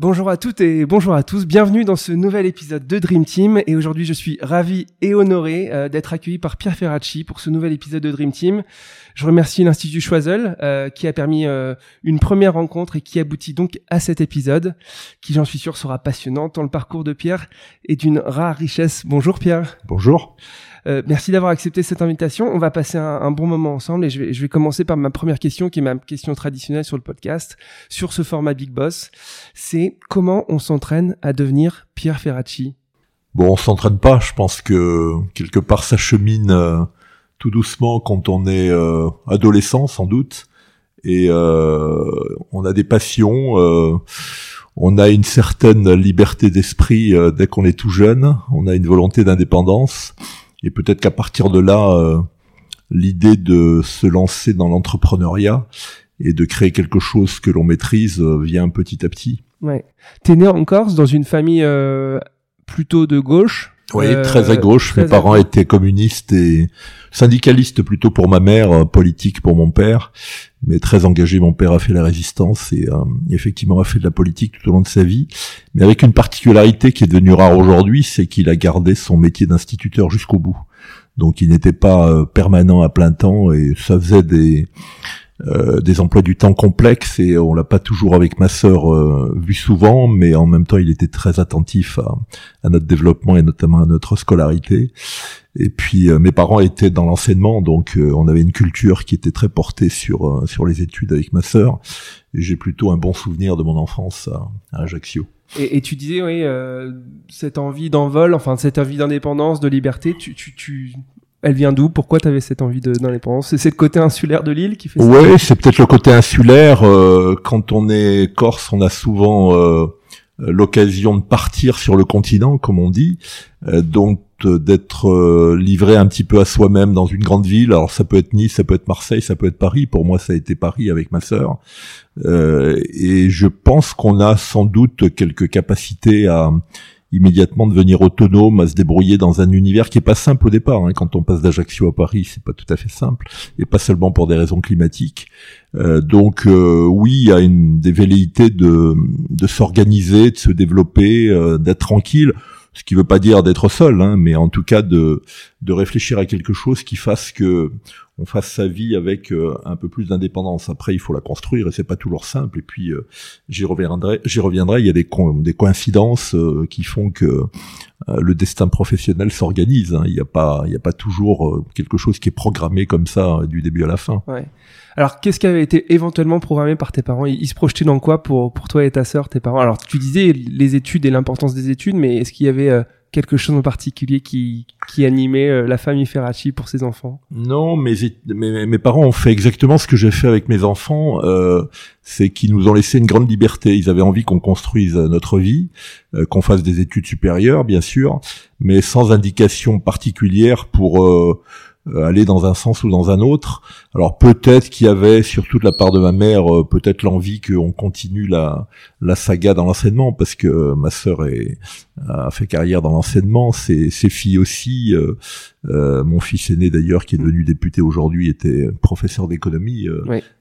Bonjour à toutes et bonjour à tous, bienvenue dans ce nouvel épisode de Dream Team et aujourd'hui je suis ravi et honoré euh, d'être accueilli par Pierre Ferracci pour ce nouvel épisode de Dream Team. Je remercie l'Institut Choiseul euh, qui a permis euh, une première rencontre et qui aboutit donc à cet épisode qui j'en suis sûr sera passionnant tant le parcours de Pierre est d'une rare richesse. Bonjour Pierre. Bonjour. Euh, merci d'avoir accepté cette invitation. On va passer un, bon moment ensemble et je vais, je vais, commencer par ma première question qui est ma question traditionnelle sur le podcast, sur ce format Big Boss. C'est comment on s'entraîne à devenir Pierre Ferracci? Bon, on s'entraîne pas. Je pense que quelque part ça chemine euh, tout doucement quand on est euh, adolescent, sans doute. Et on a des passions on a une certaine liberté d'esprit dès qu'on est tout jeune, on a une volonté d'indépendance, et peut-être qu'à partir de là, euh, l'idée de se lancer dans l'entrepreneuriat et de créer quelque chose que l'on maîtrise euh, vient petit à petit. Ouais. T'es né en Corse dans une famille euh, plutôt de gauche? Oui, très à gauche. Mes parents étaient communistes et syndicalistes plutôt pour ma mère, politique pour mon père, mais très engagé. Mon père a fait la résistance et effectivement a fait de la politique tout au long de sa vie, mais avec une particularité qui est devenue rare aujourd'hui, c'est qu'il a gardé son métier d'instituteur jusqu'au bout. Donc il n'était pas permanent à plein temps et ça faisait des euh, des emplois du temps complexes et on l'a pas toujours avec ma sœur euh, vu souvent, mais en même temps il était très attentif à, à notre développement et notamment à notre scolarité. Et puis euh, mes parents étaient dans l'enseignement, donc on avait une culture qui était très portée sur sur les études avec ma sœur. Et j'ai plutôt un bon souvenir de mon enfance à, Ajaccio. Et, et, tu disais, oui, cette envie d'envol, enfin cette envie d'indépendance, de liberté, tu, tu, tu elle vient d'où? Pourquoi tu avais cette envie d'indépendance? C'est le côté insulaire de l'île qui fait ça? Oui, c'est peut-être le côté insulaire. Euh, quand on est corse, on a souvent euh, l'occasion de partir sur le continent, comme on dit. Euh, donc d'être livré un petit peu à soi-même dans une grande ville. Alors ça peut être Nice, ça peut être Marseille, ça peut être Paris. Pour moi, ça a été Paris avec ma sœur. et je pense qu'on a sans doute quelques capacités à immédiatement devenir autonome, à se débrouiller dans un univers qui est pas simple au départ. Hein. Quand on passe d'Ajaccio à Paris, c'est pas tout à fait simple, et pas seulement pour des raisons climatiques. Euh, donc euh, oui, il y a une des velléités de, de s'organiser, de se développer, euh, d'être tranquille ce qui veut pas dire d'être seul, hein, mais en tout cas de, de réfléchir à quelque chose qui fasse que on fasse sa vie avec euh, un peu plus d'indépendance. Après, il faut la construire et c'est pas toujours simple. Et puis, euh, j'y reviendrai. J'y reviendrai. Il y a des, des coïncidences euh, qui font que le destin professionnel s'organise. Hein. Il n'y a pas, il y a pas toujours quelque chose qui est programmé comme ça du début à la fin. Alors, qu'est-ce qui avait été éventuellement programmé par tes parents? Ils, se projetaient dans quoi pour pour toi et ta sœur, tes parents? Alors, tu disais les études et l'importance des études, mais est-ce qu'il y avait quelque chose en particulier qui, qui animait euh, la famille Ferracci pour ses enfants? Non, mes, mes, mes, parents ont fait exactement ce que j'ai fait avec mes enfants. Euh, c'est qu'ils nous ont laissé une grande liberté. Ils avaient envie qu'on construise notre vie, euh, qu'on fasse des études supérieures, bien sûr, mais sans indication particulière pour euh, euh, aller dans un sens ou dans un autre. Alors peut-être qu'il y avait, surtout de la part de ma mère, euh, peut-être l'envie qu'on continue la, la saga dans l'enseignement, parce que ma sœur est, a fait carrière dans l'enseignement, ses, ses filles aussi. Euh, mon fils aîné d'ailleurs, qui est devenu député aujourd'hui, était professeur d'économie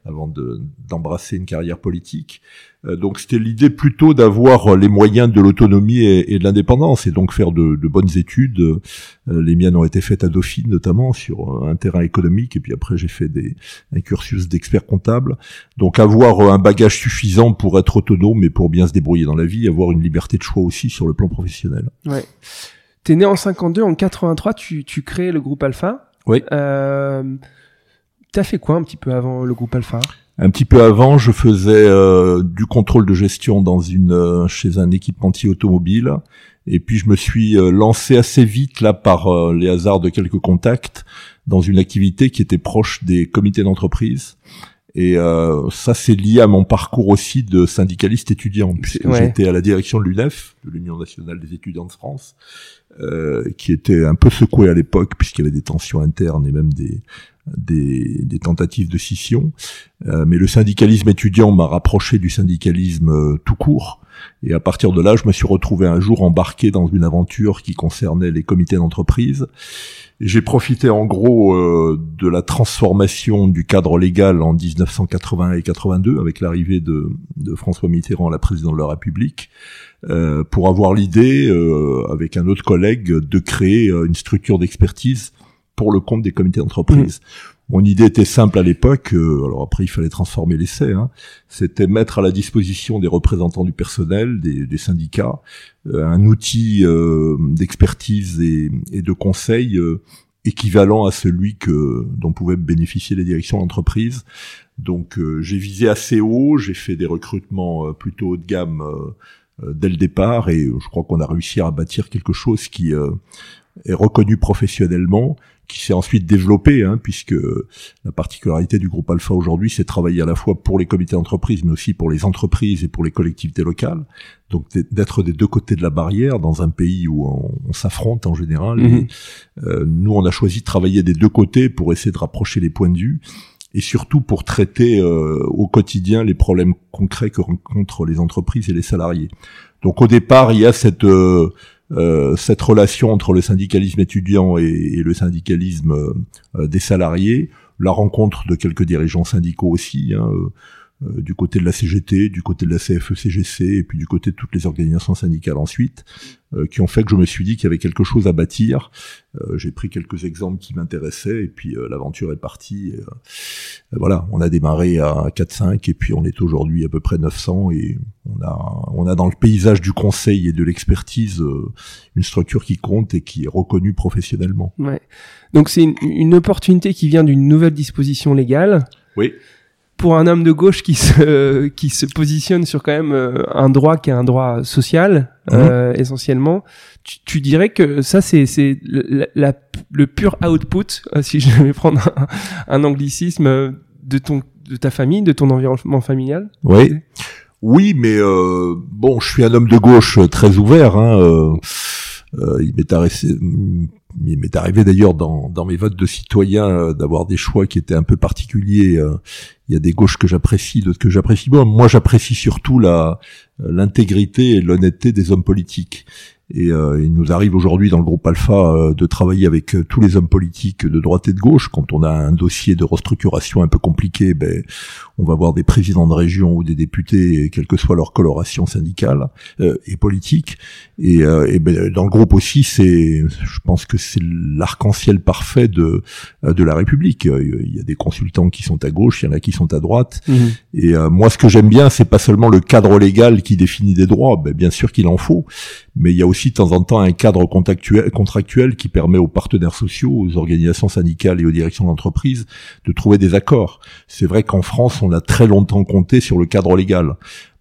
avant d'embrasser une carrière politique. Euh, donc c'était l'idée plutôt d'avoir les moyens de l'autonomie et, de l'indépendance et donc faire de, bonnes études. Euh, les miennes ont été faites à Dauphine notamment sur un terrain économique et puis après j'ai fait des, un cursus d'expert comptable. Donc avoir un bagage suffisant pour être autonome et pour bien se débrouiller dans la vie, avoir une liberté de choix aussi sur le plan professionnel. Ouais. T'es né en 52, en 83 tu, tu crées le groupe Alpha. Oui. Euh, t'as fait quoi un petit peu avant le groupe Alpha? Un petit peu avant, je faisais euh, du contrôle de gestion dans une euh, chez un équipementier automobile, et puis je me suis lancé assez vite là par les hasards de quelques contacts dans une activité qui était proche des comités d'entreprise. Et euh, ça, c'est lié à mon parcours aussi de syndicaliste étudiant, puisque j'étais à la direction de l'UNEF, de l'Union nationale des étudiants de France, euh, qui était un peu secouée à l'époque, puisqu'il y avait des tensions internes et même des, des, tentatives de scission. Euh, mais le syndicalisme étudiant m'a rapproché du syndicalisme euh, tout court. Et à partir de là, je me suis retrouvé un jour embarqué dans une aventure qui concernait les comités d'entreprise. J'ai profité en gros euh, de la transformation du cadre légal en 1980 et 82 avec l'arrivée de, de, François Mitterrand à la présidence de la République euh, pour avoir l'idée, avec un autre collègue, de créer une structure d'expertise pour le compte des comités d'entreprise. Mmh. Mon idée était simple à l'époque, euh, alors après il fallait transformer l'essai, hein, c'était mettre à la disposition des représentants du personnel, des, syndicats, euh, un outil euh, d'expertise et, de conseil équivalent à celui que dont pouvaient bénéficier les directions d'entreprise. Donc j'ai visé assez haut, j'ai fait des recrutements plutôt haut de gamme dès le départ et je crois qu'on a réussi à bâtir quelque chose qui est reconnu professionnellement qui s'est ensuite développé, hein, puisque la particularité du groupe Alpha aujourd'hui, c'est travailler à la fois pour les comités d'entreprise, mais aussi pour les entreprises et pour les collectivités locales. Donc d'être des deux côtés de la barrière dans un pays où on, s'affronte en général. Mhm. Euh, nous, on a choisi de travailler des deux côtés pour essayer de rapprocher les points de vue et surtout pour traiter euh, au quotidien les problèmes concrets que rencontrent les entreprises et les salariés. Donc au départ, il y a cette euh, euh, cette relation entre le syndicalisme étudiant et, le syndicalisme euh, des salariés, la rencontre de quelques dirigeants syndicaux aussi, hein, euh, euh, du côté de la CGT, du côté de la CFE-CGC, e et puis du côté de toutes les organisations syndicales ensuite, euh, qui ont fait que je me suis dit qu'il y avait quelque chose à bâtir. Euh, j'ai pris quelques exemples qui m'intéressaient, et puis l'aventure est partie. voilà, on a démarré à 4-5, et puis on est aujourd'hui à peu près 900, et on a, on a dans le paysage du conseil et de l'expertise une structure qui compte et qui est reconnue professionnellement. Ouais. Donc c'est une, une opportunité qui vient d'une nouvelle disposition légale. Oui pour un homme de gauche qui se qui se positionne sur quand même euh, un droit qui est un droit social mhm. euh, essentiellement, tu, tu, dirais que ça c'est c'est la, le pur output, euh, si je vais prendre un, anglicisme de ton de ta famille, de ton environnement familial? Oui. Oui, mais euh, bon, je suis un homme de gauche très ouvert. Hein, euh, il m'est arrivé, il m'est arrivé d'ailleurs dans, dans, mes votes de citoyens euh, d'avoir des choix qui étaient un peu particuliers. Euh. il y a des gauches que j'apprécie, d'autres que j'apprécie moins. Moi, j'apprécie surtout la l'intégrité et l'honnêteté des hommes politiques. Et euh, il nous arrive aujourd'hui dans le groupe Alpha euh, de travailler avec euh, tous les hommes politiques de droite et de gauche. Quand on a un dossier de restructuration un peu compliqué, ben, on va voir des présidents de région ou des députés, quelle que soit leur coloration syndicale et politique. Et, et ben, dans le groupe aussi, c'est, je pense que c'est l'arc-en-ciel parfait de de la République. Il y a des consultants qui sont à gauche, il y en a qui sont à droite. Mmh. Et moi, ce que j'aime bien, c'est pas seulement le cadre légal qui définit des droits. Ben, bien sûr qu'il en faut, mais il y a aussi de temps en temps un cadre contractuel qui permet aux partenaires sociaux, aux organisations syndicales et aux directions d'entreprise de trouver des accords. C'est vrai qu'en France, on a très longtemps compté sur le cadre légal.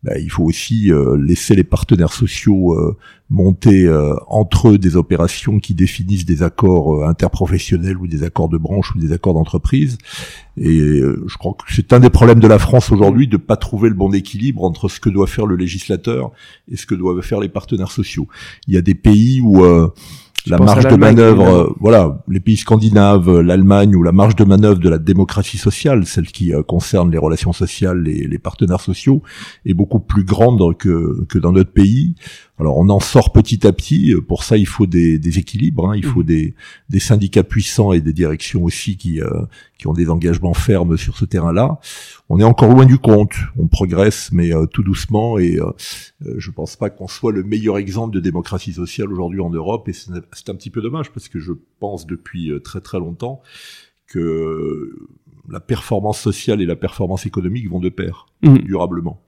Ben, il faut aussi euh, laisser les partenaires sociaux euh, monter euh, entre eux des opérations qui définissent des accords interprofessionnels ou des accords de branche ou des accords d'entreprise. Et je crois que c'est un des problèmes de la France aujourd'hui de pas trouver le bon équilibre entre ce que doit faire le législateur et ce que doivent faire les partenaires sociaux. Il y a des pays où la marge de manœuvre, euh, voilà, les pays scandinaves, l'Allemagne ou la marge de manœuvre de la démocratie sociale, celle qui euh, concerne les relations sociales et les partenaires sociaux, est beaucoup plus grande que, que dans notre pays. Alors on en sort petit à petit. Pour ça, il faut des, des équilibres. Hein. Il faut mmh. des, des, syndicats puissants et des directions aussi qui, euh, qui ont des engagements fermes sur ce terrain-là. On est encore loin du compte. On progresse, mais euh, tout doucement. Et euh, je pense pas qu'on soit le meilleur exemple de démocratie sociale aujourd'hui en Europe. Et c'est un petit peu dommage parce que je pense depuis très très longtemps que la performance sociale et la performance économique vont de pair, mmh. durablement.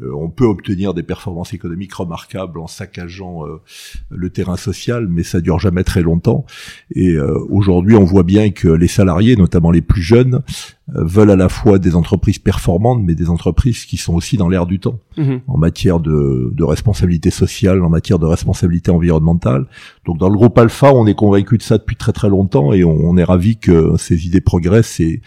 Euh, on peut obtenir des performances économiques remarquables en saccageant euh, le terrain social, mais ça dure jamais très longtemps. Et euh, aujourd'hui, on voit bien que les salariés, notamment les plus jeunes, veulent à la fois des entreprises performantes, mais des entreprises qui sont aussi dans l'air du temps, mhm. en matière de, de, responsabilité sociale, en matière de responsabilité environnementale. Donc dans le groupe Alpha, on est convaincu de ça depuis très très longtemps et on, on est ravi que ces idées progressent et,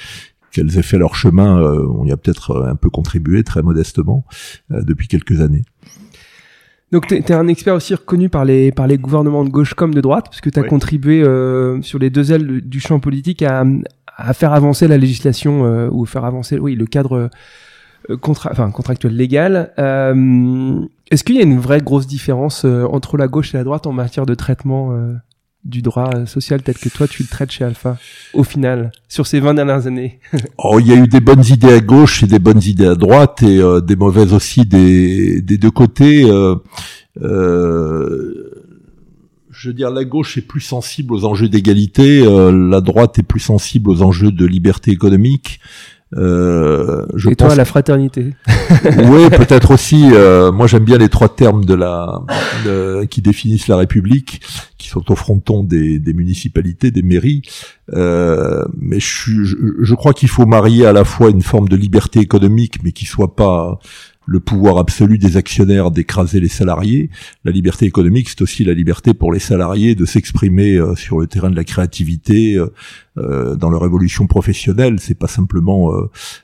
qu'elles aient fait leur chemin, euh, on y a peut-être euh, un peu contribué très modestement euh, depuis quelques années. Donc tu es, un expert aussi reconnu par les par les gouvernements de gauche comme de droite, parce que tu as contribué sur les deux ailes du champ politique à, à faire avancer la législation ou faire avancer oui le cadre contra enfin, contractuel légal. Est-ce qu'il y a une vraie grosse différence entre la gauche et la droite en matière de traitement du droit social tel que toi tu le traites chez Alpha au final sur ces 20 dernières années Oh, il y a eu des bonnes idées à gauche et des bonnes idées à droite et euh, des mauvaises aussi des, des deux côtés. Euh, euh, je veux dire, la gauche est plus sensible aux enjeux d'égalité, la droite est plus sensible aux enjeux de liberté économique. Euh, je Et toi, la fraternité. oui, peut-être aussi. Euh, moi, j'aime bien les trois termes de la qui définissent la République, qui sont au fronton des, des municipalités, des mairies. Euh, mais je, je, je crois qu'il faut marier à la fois une forme de liberté économique, mais qui soit pas le pouvoir absolu des actionnaires d'écraser les salariés. La liberté économique, c'est aussi la liberté pour les salariés de s'exprimer euh, sur le terrain de la créativité, euh, euh, dans leur évolution professionnelle. C'est pas simplement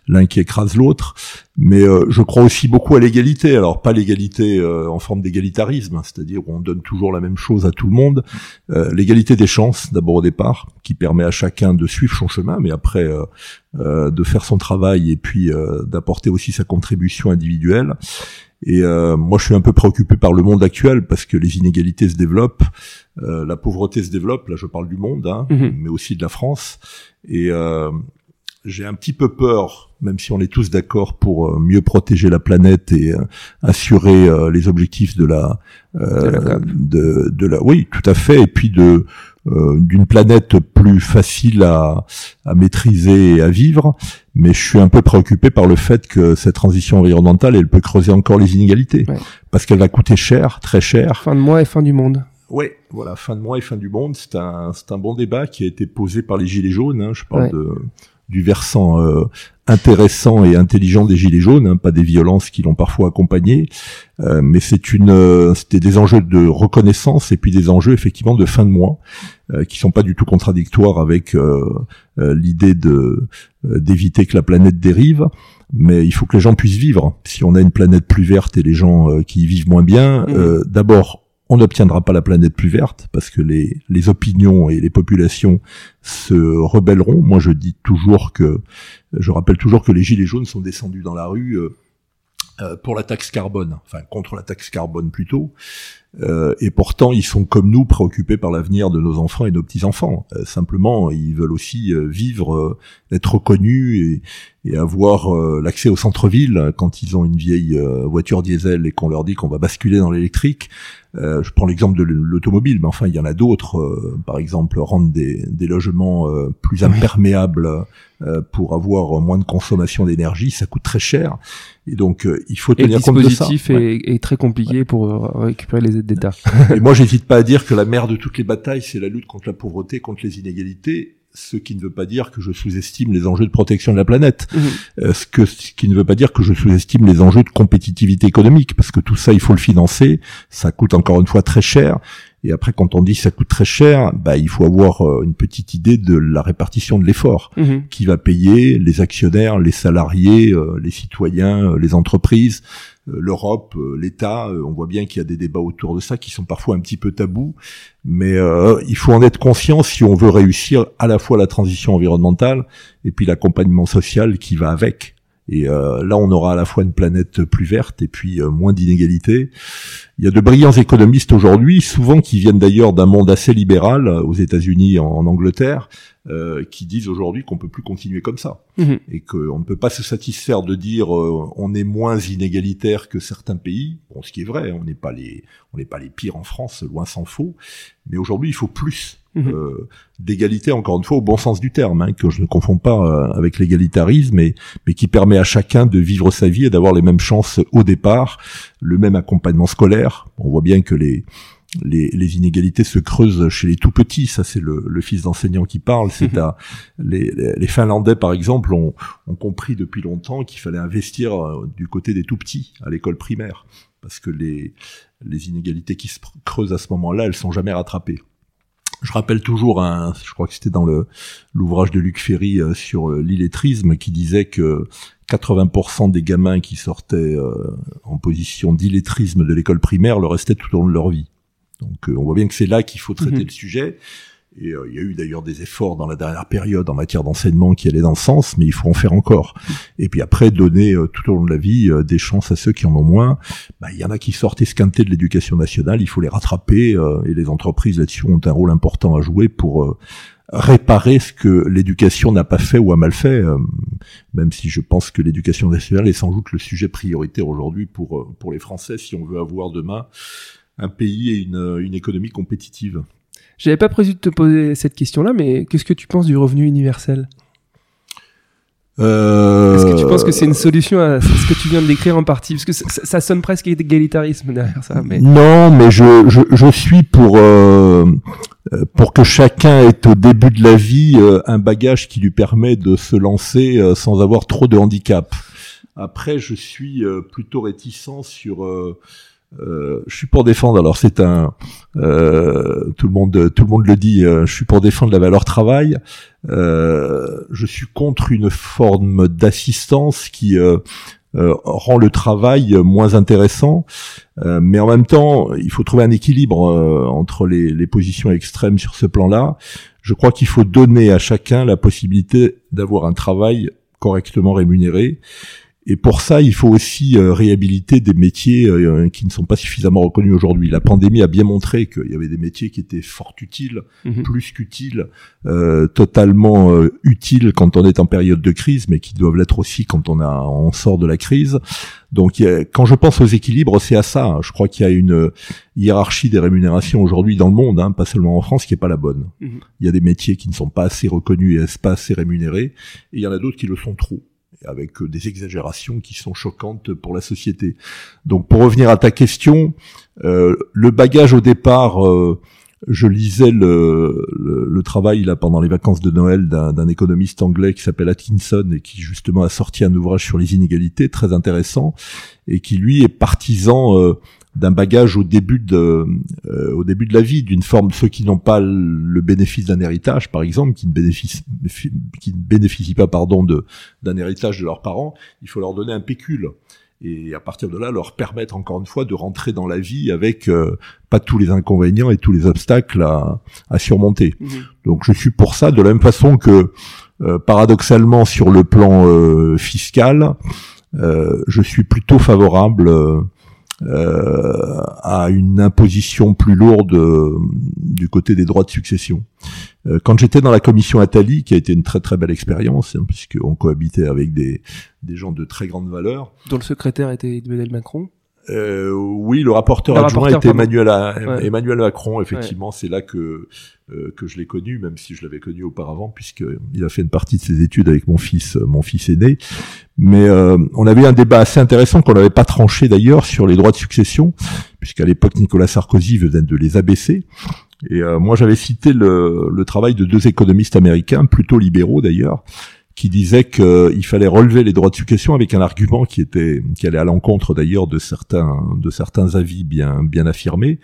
l'un qui écrase l'autre. Mais je crois aussi beaucoup à l'égalité. Alors pas l'égalité en forme d'égalitarisme, hein, c'est-à-dire où on donne toujours la même chose à tout le monde. l'égalité des chances, d'abord au départ, qui permet à chacun de suivre son chemin, mais après euh, de faire son travail et puis euh, d'apporter aussi sa contribution individuelle. Et euh, moi, je suis un peu préoccupé par le monde actuel parce que les inégalités se développent, la pauvreté se développe. Là, je parle du monde, hein, mhm. mais aussi de la France. Et j'ai un petit peu peur, même si on est tous d'accord pour mieux protéger la planète et assurer les objectifs de la, de, de, la, oui, tout à fait, et puis de euh, d'une planète plus facile à, à, maîtriser et à vivre, mais je suis un peu préoccupé par le fait que cette transition environnementale, elle peut creuser encore les inégalités, parce qu'elle va coûter cher, très cher. Fin de mois et fin du monde. Oui, voilà, fin de mois et fin du monde, c'est un, c'est un bon débat qui a été posé par les Gilets jaunes. Hein, je parle de, du versant euh, intéressant et intelligent des gilets jaunes, hein, pas des violences qui l'ont parfois accompagné, euh, mais c'est une, euh, c'était des enjeux de reconnaissance et puis des enjeux effectivement de fin de mois qui sont pas du tout contradictoires avec l'idée de d'éviter que la planète dérive. Mais il faut que les gens puissent vivre. Si on a une planète plus verte et les gens qui y vivent moins bien, mmh. d'abord on n'obtiendra pas la planète plus verte parce que les, les opinions et les populations se rebelleront. Moi, je dis toujours que, je rappelle toujours que les gilets jaunes sont descendus dans la rue euh, euh, pour la taxe carbone, enfin contre la taxe carbone plutôt, euh, et pourtant ils sont comme nous préoccupés par l'avenir de nos enfants et nos petits enfants. simplement, ils veulent aussi vivre, être reconnus et, et avoir l'accès au centre-ville quand ils ont une vieille voiture diesel et qu'on leur dit qu'on va basculer dans l'électrique. Euh, je prends l'exemple de l'automobile, mais enfin il y en a d'autres. Euh, par exemple, rendre des, des logements euh, plus imperméables pour avoir moins de consommation d'énergie, ça coûte très cher. Et donc il faut tenir compte de ça. Le dispositif est, très compliqué pour récupérer les d'État. Et moi, j'hésite pas à dire que la mère de toutes les batailles, c'est la lutte contre la pauvreté, contre les inégalités ce qui ne veut pas dire que je sous-estime les enjeux de protection de la planète, mhm. euh, ce, que, ce qui ne veut pas dire que je sous-estime les enjeux de compétitivité économique, parce que tout ça, il faut le financer, ça coûte encore une fois très cher, et après, quand on dit ça coûte très cher, bah, il faut avoir euh, une petite idée de la répartition de l'effort. Mhm. Qui va payer Les actionnaires, les salariés, euh, les citoyens, les entreprises euh, l'Europe, euh, l'État, euh, on voit bien qu'il y a des débats autour de ça qui sont parfois un petit peu tabous, mais il faut en être conscient si on veut réussir à la fois la transition environnementale et puis l'accompagnement social qui va avec. Et là, on aura à la fois une planète plus verte et puis moins d'inégalités. Il y a de brillants économistes aujourd'hui, souvent qui viennent d'ailleurs d'un monde assez libéral, aux États-Unis, en Angleterre, euh, qui disent aujourd'hui qu'on peut plus continuer comme ça mhm. et qu'on ne peut pas se satisfaire de dire euh, on est moins inégalitaire que certains pays. Bon, ce qui est vrai, on n'est pas les on n'est pas les pires en France, loin s'en faut. Mais aujourd'hui, il faut plus. Mhm. euh, d'égalité, encore une fois, au bon sens du terme, hein, que je ne confonds pas euh, avec l'égalitarisme, mais, mais qui permet à chacun de vivre sa vie et d'avoir les mêmes chances au départ, le même accompagnement scolaire. On voit bien que les, les, les, inégalités se creusent chez les tout petits. Ça, c'est le, le, fils d'enseignant qui parle. C'est mhm. à les, les, Finlandais, par exemple, ont, ont compris depuis longtemps qu'il fallait investir euh, du côté des tout petits à l'école primaire, parce que les, les inégalités qui se creusent à ce moment-là, elles sont jamais rattrapées. Je rappelle toujours, un, je crois que c'était dans le l'ouvrage de Luc Ferry euh, sur euh, l'illettrisme, qui disait que 80% des gamins qui sortaient en position d'illettrisme de l'école primaire le restaient tout au long de leur vie. Donc euh, on voit bien que c'est là qu'il faut traiter mhm. le sujet. Et euh, il y a eu d'ailleurs des efforts dans la dernière période en matière d'enseignement qui allaient dans ce sens, mais il faut en faire encore. Et puis après, donner euh, tout au long de la vie des chances à ceux qui en ont moins. Bah, il y en a qui sortent esquintés de l'éducation nationale, il faut les rattraper, et les entreprises là-dessus ont un rôle important à jouer pour réparer ce que l'éducation n'a pas fait ou a mal fait, même si je pense que l'éducation nationale est sans doute le sujet prioritaire aujourd'hui pour, pour les Français si on veut avoir demain un pays et une, une économie compétitive. J'avais pas prévu de te poser cette question-là, mais qu'est-ce que tu penses du revenu universel? Euh... Est-ce que tu penses que c'est une solution à ce que tu viens de décrire en partie? Parce que ça, sonne presque égalitarisme derrière ça. Mais... Non, mais je, je, je suis pour, euh, pour que chacun ait au début de la vie euh, un bagage qui lui permet de se lancer euh, sans avoir trop de handicap. Après, je suis plutôt réticent sur euh, je suis pour défendre. Alors c'est un euh, tout le monde tout le monde le dit. Euh, je suis pour défendre la valeur travail. je suis contre une forme d'assistance qui rend le travail moins intéressant. mais en même temps, il faut trouver un équilibre entre les, les positions extrêmes sur ce plan-là. Je crois qu'il faut donner à chacun la possibilité d'avoir un travail correctement rémunéré et pour ça, il faut aussi euh, réhabiliter des métiers euh, qui ne sont pas suffisamment reconnus aujourd'hui. La pandémie a bien montré qu'il y avait des métiers qui étaient fort utiles, mhm. plus qu'utiles, euh, totalement euh, utiles quand on est en période de crise, mais qui doivent l'être aussi quand on a on sort de la crise. Donc, quand je pense aux équilibres, c'est à ça. Je crois qu'il y a une hiérarchie des rémunérations aujourd'hui dans le monde, hein, pas seulement en France, qui est pas la bonne. Mhm. Il y a des métiers qui ne sont pas assez reconnus et pas assez rémunérés, et il y en a d'autres qui le sont trop avec euh, des exagérations qui sont choquantes pour la société. Donc pour revenir à ta question, euh, le bagage au départ, euh, je lisais le, le, travail là pendant les vacances de Noël d'un économiste anglais qui s'appelle Atkinson et qui justement a sorti un ouvrage sur les inégalités très intéressant et qui lui est partisan d'un bagage au début de euh, au début de la vie d'une forme ceux qui n'ont pas le bénéfice d'un héritage par exemple qui ne bénéficient qui ne bénéficient pas pardon de d'un héritage de leurs parents il faut leur donner un pécule et à partir de là leur permettre encore une fois de rentrer dans la vie avec euh, pas tous les inconvénients et tous les obstacles à, à surmonter mmh. donc je suis pour ça de la même façon que euh, paradoxalement sur le plan fiscal je suis plutôt favorable euh, à une imposition plus lourde euh, du côté des droits de succession. Euh, quand j'étais dans la commission Attali, qui a été une très très belle expérience, hein, puisqu'on cohabitait avec des, des gens de très grande valeur. Dont le secrétaire était Emmanuel Macron euh, oui, le rapporteur adjoint était Emmanuel, Emmanuel Macron. Effectivement, c'est là que euh, que je l'ai connu, même si je l'avais connu auparavant, puisque il a fait une partie de ses études avec mon fils, euh, mon fils aîné. Mais euh, on avait un débat assez intéressant qu'on n'avait pas tranché d'ailleurs sur les droits de succession, puisqu'à l'époque Nicolas Sarkozy venait de les abaisser. Et moi, j'avais cité le, le travail de deux économistes américains, plutôt libéraux d'ailleurs, qui disait qu'il fallait relever les droits de succession avec un argument qui était qui allait à l'encontre d'ailleurs de certains de certains avis bien bien affirmés,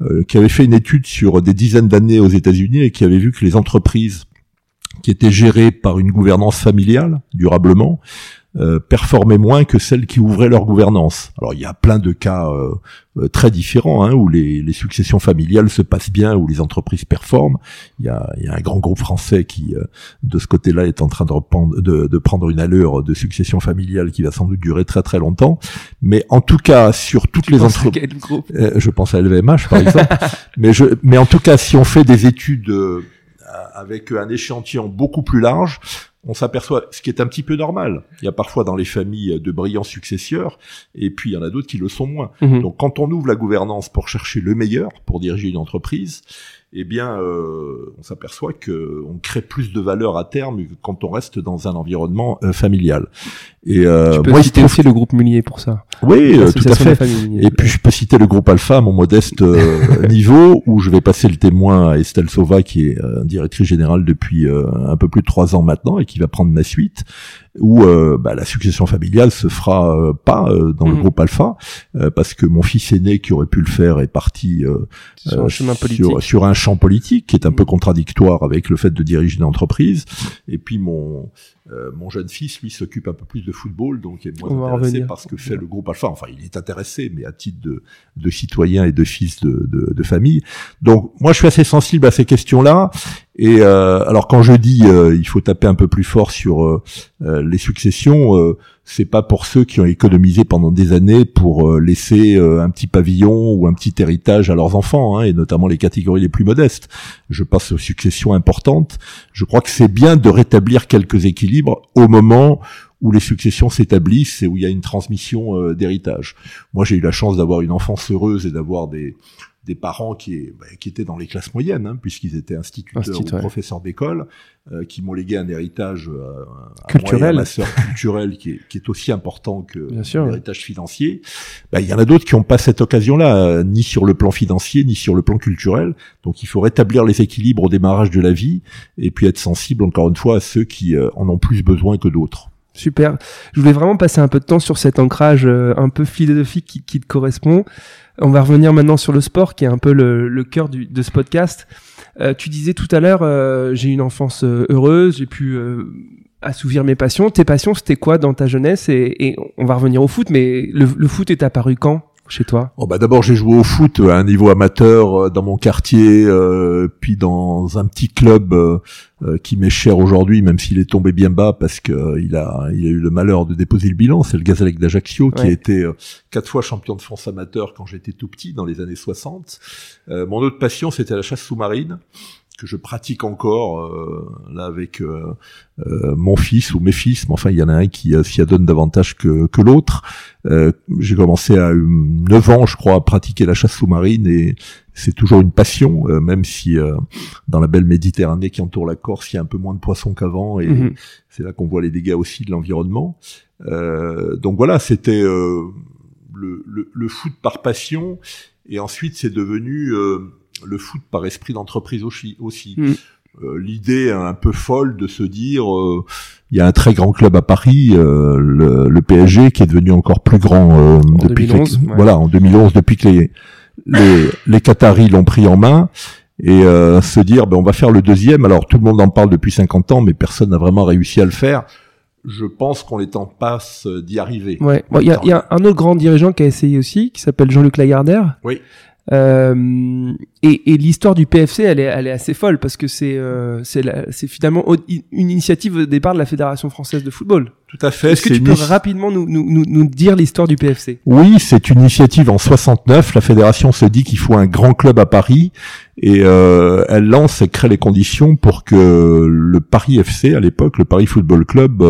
euh, qui avait fait une étude sur des dizaines d'années aux États-Unis et qui avait vu que les entreprises qui étaient gérées par une gouvernance familiale durablement euh, performaient moins que celles qui ouvraient leur gouvernance. Alors il y a plein de cas euh, euh, très différents hein, où les, les, successions familiales se passent bien, où les entreprises performent. Il y a, il y a un grand groupe français qui, de ce côté-là, est en train de, reprendre, de, de, prendre une allure de succession familiale qui va sans doute durer très très longtemps. Mais en tout cas, sur toutes les entreprises, je pense à LVMH par exemple. mais je, mais en tout cas, si on fait des études avec un échantillon beaucoup plus large, on s'aperçoit, ce qui est un petit peu normal. Il y a parfois dans les familles de brillants successeurs, et puis il y en a d'autres qui le sont moins. Mhm. Donc quand on ouvre la gouvernance pour chercher le meilleur, pour diriger une entreprise, eh bien, euh, on s'aperçoit que on crée plus de valeur à terme quand on reste dans un environnement euh, familial. Et euh, tu peux moi, citer aussi le groupe Munier pour ça. Oui, euh, tout à fait. Et puis je peux citer le groupe Alpha, mon modeste euh, niveau, où je vais passer le témoin à Estelle Sauva, qui est directrice générale depuis un peu plus de trois ans maintenant et qui va prendre ma suite où bah, la succession familiale se fera pas dans le mhm. groupe Alpha parce que mon fils aîné qui aurait pu le faire est parti sur, un politique. Sur, sur, un champ politique qui est un peu contradictoire avec le fait de diriger une entreprise et puis mon euh, mon jeune fils, lui, s'occupe un peu plus de football, donc est moins intéressé par ce que fait le groupe Alpha. Enfin, il est intéressé, mais à titre de, de citoyen et de fils de, de, de, famille. Donc, moi, je suis assez sensible à ces questions-là. Et euh, alors, quand je dis euh, il faut taper un peu plus fort sur les successions, c'est pas pour ceux qui ont économisé pendant des années pour euh, laisser euh, un petit pavillon ou un petit héritage à leurs enfants, hein, et notamment les catégories les plus modestes. Je passe aux successions importantes. Je crois que c'est bien de rétablir quelques équilibres au moment où les successions s'établissent et où il y a une transmission euh, d'héritage. Moi, j'ai eu la chance d'avoir une enfance heureuse et d'avoir des des parents qui, bah, qui étaient dans les classes moyennes, hein, puisqu'ils étaient instituteurs ou professeurs d'école, euh, qui m'ont légué un héritage euh, culturel, ma sœur culturel, qui est, qui est aussi important que l'héritage financier. Bah, il y en a d'autres qui n'ont pas cette occasion-là, euh, ni sur le plan financier, ni sur le plan culturel. Donc il faut rétablir les équilibres au démarrage de la vie, et puis être sensible, encore une fois, à ceux qui en ont plus besoin que d'autres. Super. Je voulais vraiment passer un peu de temps sur cet ancrage un peu philosophique qui, qui te correspond. On va revenir maintenant sur le sport, qui est un peu le, le cœur du, de ce podcast. Euh, tu disais tout à l'heure, euh, j'ai une enfance euh, heureuse, j'ai pu assouvir mes passions. Tes passions, c'était quoi dans ta jeunesse et, et, on va revenir au foot, mais le, le foot est apparu quand chez toi? Oh bah D'abord, j'ai joué au foot à un niveau amateur euh, dans mon quartier, euh, puis dans un petit club euh, qui m'est cher aujourd'hui, même s'il est tombé bien bas parce que il a, il a eu le malheur de déposer le bilan. C'est le Gazalec d'Ajaccio qui a été quatre fois champion de France amateur quand j'étais tout petit dans les années 60. mon autre passion, c'était la chasse sous-marine que je pratique encore euh, là avec euh, euh, mon fils ou mes fils, mais enfin il y en a un qui s'y adonne davantage que, que l'autre. J'ai commencé à 9 ans, je crois, à pratiquer la chasse sous-marine et c'est toujours une passion, même si dans la belle Méditerranée qui entoure la Corse, il y a un peu moins de poissons qu'avant et mhm. c'est là qu'on voit les dégâts aussi de l'environnement. donc voilà, c'était le, le, le, foot par passion et ensuite c'est devenu le foot par esprit d'entreprise aussi. aussi. Mm. Euh, l'idée un peu folle de se dire euh, il y a un très grand club à Paris euh, le, PSG qui est devenu encore plus grand depuis 2011, voilà en 2011 depuis que les les, les Qataris l'ont pris en main et se dire ben on va faire le deuxième alors tout le monde en parle depuis 50 ans mais personne n'a vraiment réussi à le faire je pense qu'on est en passe d'y arriver. Ouais, il y, a, y, a, un autre grand dirigeant qui a essayé aussi, qui s'appelle Jean-Luc Lagardère. Oui. Euh, et, et l'histoire du PFC, elle est, elle est assez folle parce que c'est euh, c'est finalement une initiative au départ de la Fédération française de football. Tout à fait. Est-ce que tu peux rapidement nous, nous, nous, nous dire l'histoire du PFC Oui, c'est une initiative en 69. La fédération se dit qu'il faut un grand club à Paris et euh, elle lance et crée les conditions pour que le Paris FC, à l'époque, le Paris Football Club,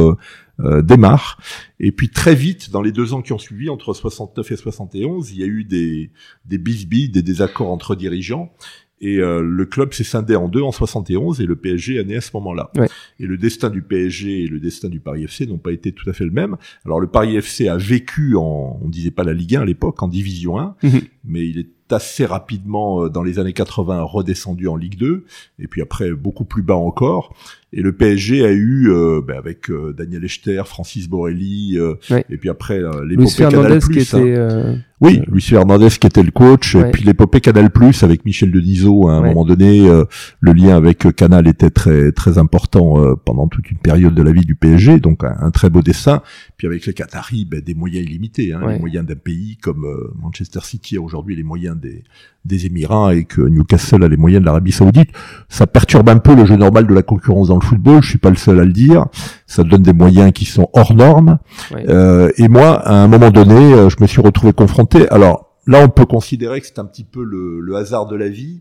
euh, démarre. Et puis très vite, dans les deux ans qui ont suivi, entre 69 et 71, il y a eu des, des bisbilles, des désaccords entre dirigeants. Et euh, le club s'est scindé en deux en 71 et le PSG est né à ce moment-là. Et le destin du PSG et le destin du Paris FC n'ont pas été tout à fait le même. Alors le Paris FC a vécu en, on disait pas la Ligue 1 à l'époque, en Division 1, mhm. mais il est assez rapidement euh, dans les années 80 redescendu en Ligue 2 et puis après beaucoup plus bas encore et le PSG a eu euh, ben avec euh, Daniel Echter, Francis Borelli et puis après l'épopée Canal Plus. Hein. Oui, Luis Fernandez qui était le coach et puis l'épopée Canal Plus avec Michel Denisot à un moment donné le lien avec Canal était très très important pendant toute une période de la vie du PSG donc un, très beau dessin. Puis avec les Qataris ben, des moyens illimités hein, les moyens d'un pays comme Manchester City a aujourd'hui les moyens des, des Émirats et que Newcastle a les moyens de l'Arabie Saoudite, ça perturbe un peu le jeu normal de la concurrence dans le football. Je suis pas le seul à le dire. Ça donne des moyens qui sont hors normes. Euh, et moi, à un moment donné, euh, je me suis retrouvé confronté. Alors là, on peut considérer que c'est un petit peu le, hasard de la vie.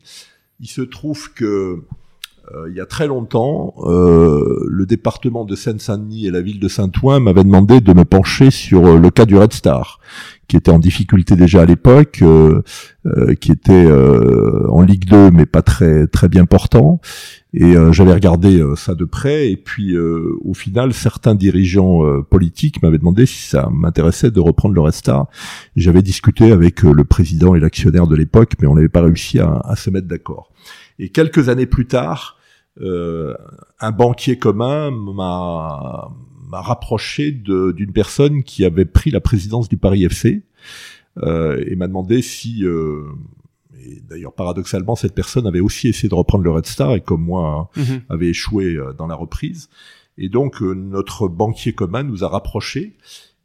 Il se trouve que euh, il y a très longtemps, euh, le département de Seine-Saint-Denis et la ville de Saint-Ouen m'avaient demandé de me pencher sur euh, le cas du Red Star, qui était en difficulté déjà à l'époque, qui était en Ligue 2 mais pas très très bien portant. Et j'avais regardé ça de près. Et puis, au final, certains dirigeants politiques m'avaient demandé si ça m'intéressait de reprendre le Red Star. J'avais discuté avec le président et l'actionnaire de l'époque, mais on n'avait pas réussi à, à se mettre d'accord. Et quelques années plus tard, euh, un banquier commun m'a rapproché d'une personne qui avait pris la présidence du Paris FC euh, et m'a demandé si euh, d'ailleurs paradoxalement cette personne avait aussi essayé de reprendre le Red Star et comme moi mhm. avait échoué dans la reprise et donc notre banquier commun nous a rapprochés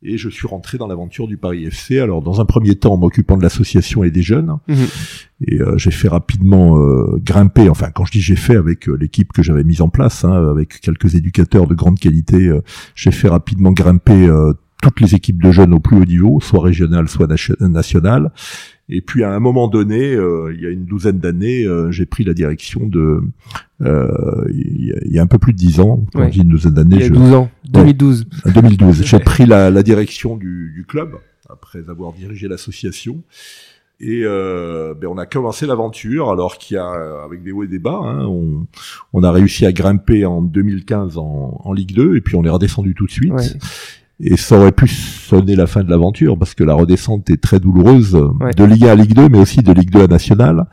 et je suis rentré dans l'aventure du Paris FC. Alors dans un premier temps en m'occupant de l'association et des jeunes, mhm. et euh, j'ai fait rapidement euh, grimper. Enfin quand je dis j'ai fait avec euh, l'équipe que j'avais mise en place, hein, avec quelques éducateurs de grande qualité, j'ai fait rapidement grimper toutes les équipes de jeunes au plus haut niveau, soit régional, soit national. Et puis à un moment donné, euh, il y a une douzaine d'années, euh, j'ai pris la direction de. Euh, il y, a un peu plus de dix ans, quand je dis une douzaine d'années. Il y a 12 ans, 2012. 2012. j'ai pris la, la direction du, du, club après avoir dirigé l'association. Et euh, ben on a commencé l'aventure, alors qu'il y a avec des hauts et des bas. Hein, on, on, a réussi à grimper en 2015 en, en Ligue 2, et puis on est redescendu tout de suite. Ouais et ça aurait pu sonner la fin de l'aventure parce que la redescente est très douloureuse de Ligue 1 à Ligue 2 mais aussi de Ligue 2 à National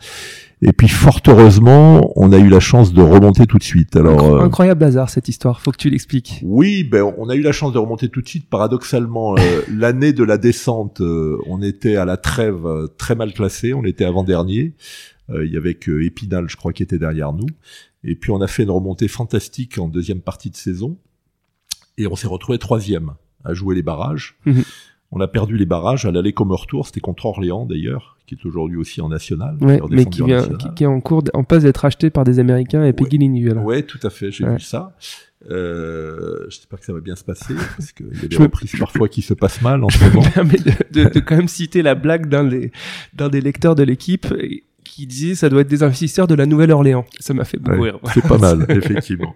et puis fort heureusement on a eu la chance de remonter tout de suite. Alors euh, incroyable hasard cette histoire. Faut que tu l'expliques. Oui ben on a eu la chance de remonter tout de suite. Paradoxalement euh, l'année de la descente euh, on était à la trêve très mal classé on était avant dernier il y avait que Épinal je crois qui était derrière nous. Et puis on a fait une remontée fantastique en deuxième partie de saison. Et on s'est retrouvé troisième à jouer les barrages. Mhm. On a perdu les barrages à l'aller comme au retour, c'était contre Orléans d'ailleurs, qui est aujourd'hui aussi en national. mais qui, vient, qui, est en cours, en passe d'être acheté par des Américains et Peggy ouais. Ouais, tout à fait, j'ai vu ça. Euh, J'espère que ça va bien se passer parce qu'il y a des reprises parfois qui se passent mal en ce moment. de, de, de, quand même citer la blague d'un des, d'un des lecteurs de l'équipe qui disait ça doit être des investisseurs de la Nouvelle-Orléans. Ça m'a fait beaucoup rire. C'est pas mal, effectivement.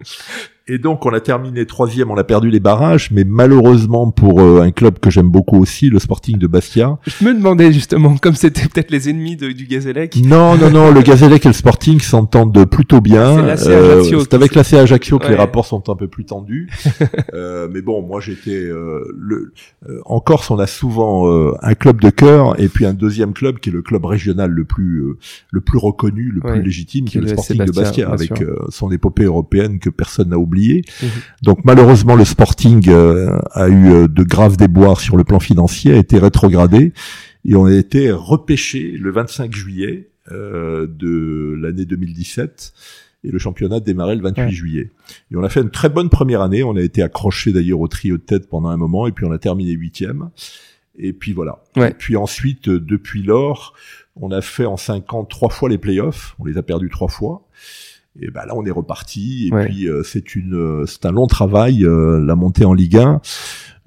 Et donc on a terminé troisième, on a perdu les barrages, mais malheureusement pour euh, un club que j'aime beaucoup aussi, le Sporting de Bastia. Je me demandais justement, comme c'était peut-être les ennemis de, du Gazélec. Non, non, non, le Gazélec et le Sporting s'entendent plutôt bien. C'est euh, avec la Ajaccio que les rapports sont un peu plus tendus. euh, mais bon, moi j'étais euh, le euh, en Corse, on a souvent un club de cœur et puis un deuxième club qui est le club régional le plus le plus reconnu, le plus légitime, qui est le Sporting de Bastia, avec son épopée européenne que personne n'a oublié Mhm. Donc malheureusement, le Sporting euh, a eu euh, de graves déboires sur le plan financier, a été rétrogradé et on a été repêché le 25 juillet euh, de l'année 2017 et le championnat démarrait le 28 juillet. Et on a fait une très bonne première année. On a été accroché d'ailleurs au trio de tête pendant un moment et puis on a terminé huitième. Et puis voilà. Et puis ensuite, depuis lors, on a fait en cinq ans trois fois les playoffs. On les a perdus trois fois. Et ben là, on est reparti. Et puis, euh, c'est une, euh, c'est un long travail, euh, la montée en Ligue 1.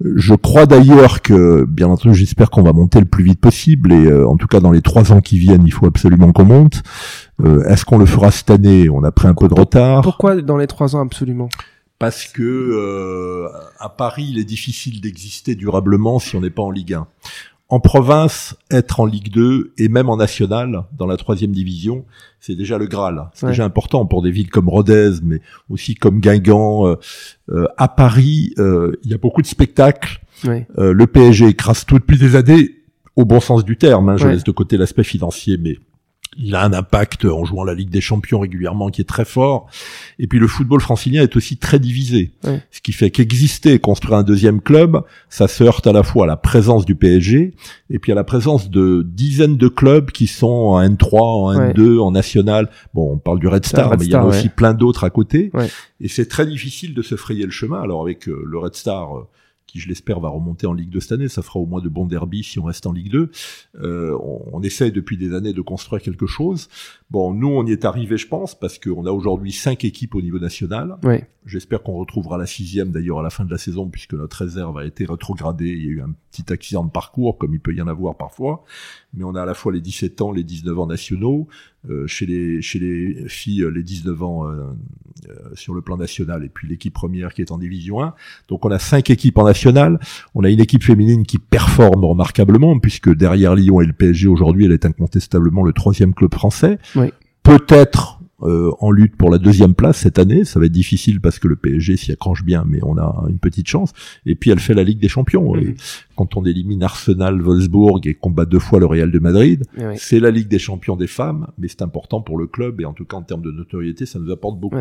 Je crois d'ailleurs que, bien entendu, j'espère qu'on va monter le plus vite possible. Et en tout cas, dans les trois ans qui viennent, il faut absolument qu'on monte. Est-ce qu'on le fera cette année? On a pris un peu de retard. Pourquoi dans les trois ans absolument? Parce que à Paris, il est difficile d'exister durablement si on n'est pas en Ligue 1 en province, être en Ligue 2 et même en national, dans la troisième division, c'est déjà le Graal. C'est déjà important pour des villes comme Rodez, mais aussi comme Guingamp. Euh, euh, à Paris, euh, il y a beaucoup de spectacles. le PSG écrase tout depuis des années, au bon sens du terme. Hein, je laisse de côté l'aspect financier, mais il a un impact en jouant la Ligue des Champions régulièrement qui est très fort. Et puis le football francilien est aussi très divisé. Ce qui fait qu'exister et construire un deuxième club, ça se heurte à la fois à la présence du PSG et puis à la présence de dizaines de clubs qui sont en N3, en N2, en national. Bon, on parle du Red Star, mais il y en a aussi plein d'autres à côté. Et c'est très difficile de se frayer le chemin. Alors avec euh, le Red Star, euh, qui je l'espère va remonter en Ligue 2 cette année, ça fera au moins de bons derby si on reste en Ligue 2. Euh, on, on, essaye depuis des années de construire quelque chose. Bon, nous on y est arrivé, je pense, parce qu'on a aujourd'hui cinq équipes au niveau national. J'espère qu'on retrouvera la sixième d'ailleurs à la fin de la saison, puisque notre réserve a été rétrogradée. Il y a eu un petit accident de parcours, comme il peut y en avoir parfois. Mais on a à la fois les 17 ans, les 19 ans nationaux. euh, chez les chez les filles les 19 ans sur le plan national et puis l'équipe première qui est en division 1. Donc on a cinq équipes en national. On a une équipe féminine qui performe remarquablement puisque derrière Lyon et le PSG aujourd'hui, elle est incontestablement le troisième club français. Oui. Peut-être euh, en lutte pour la deuxième place cette année. Ça va être difficile parce que le PSG s'y accroche bien, mais on a une petite chance. Et puis elle fait la Ligue des Champions. Et Mhm. quand on élimine Arsenal, Wolfsburg et combat deux fois le Real de Madrid, Eh c'est la Ligue des Champions des femmes, mais c'est important pour le club et en tout cas en termes de notoriété, ça nous apporte beaucoup.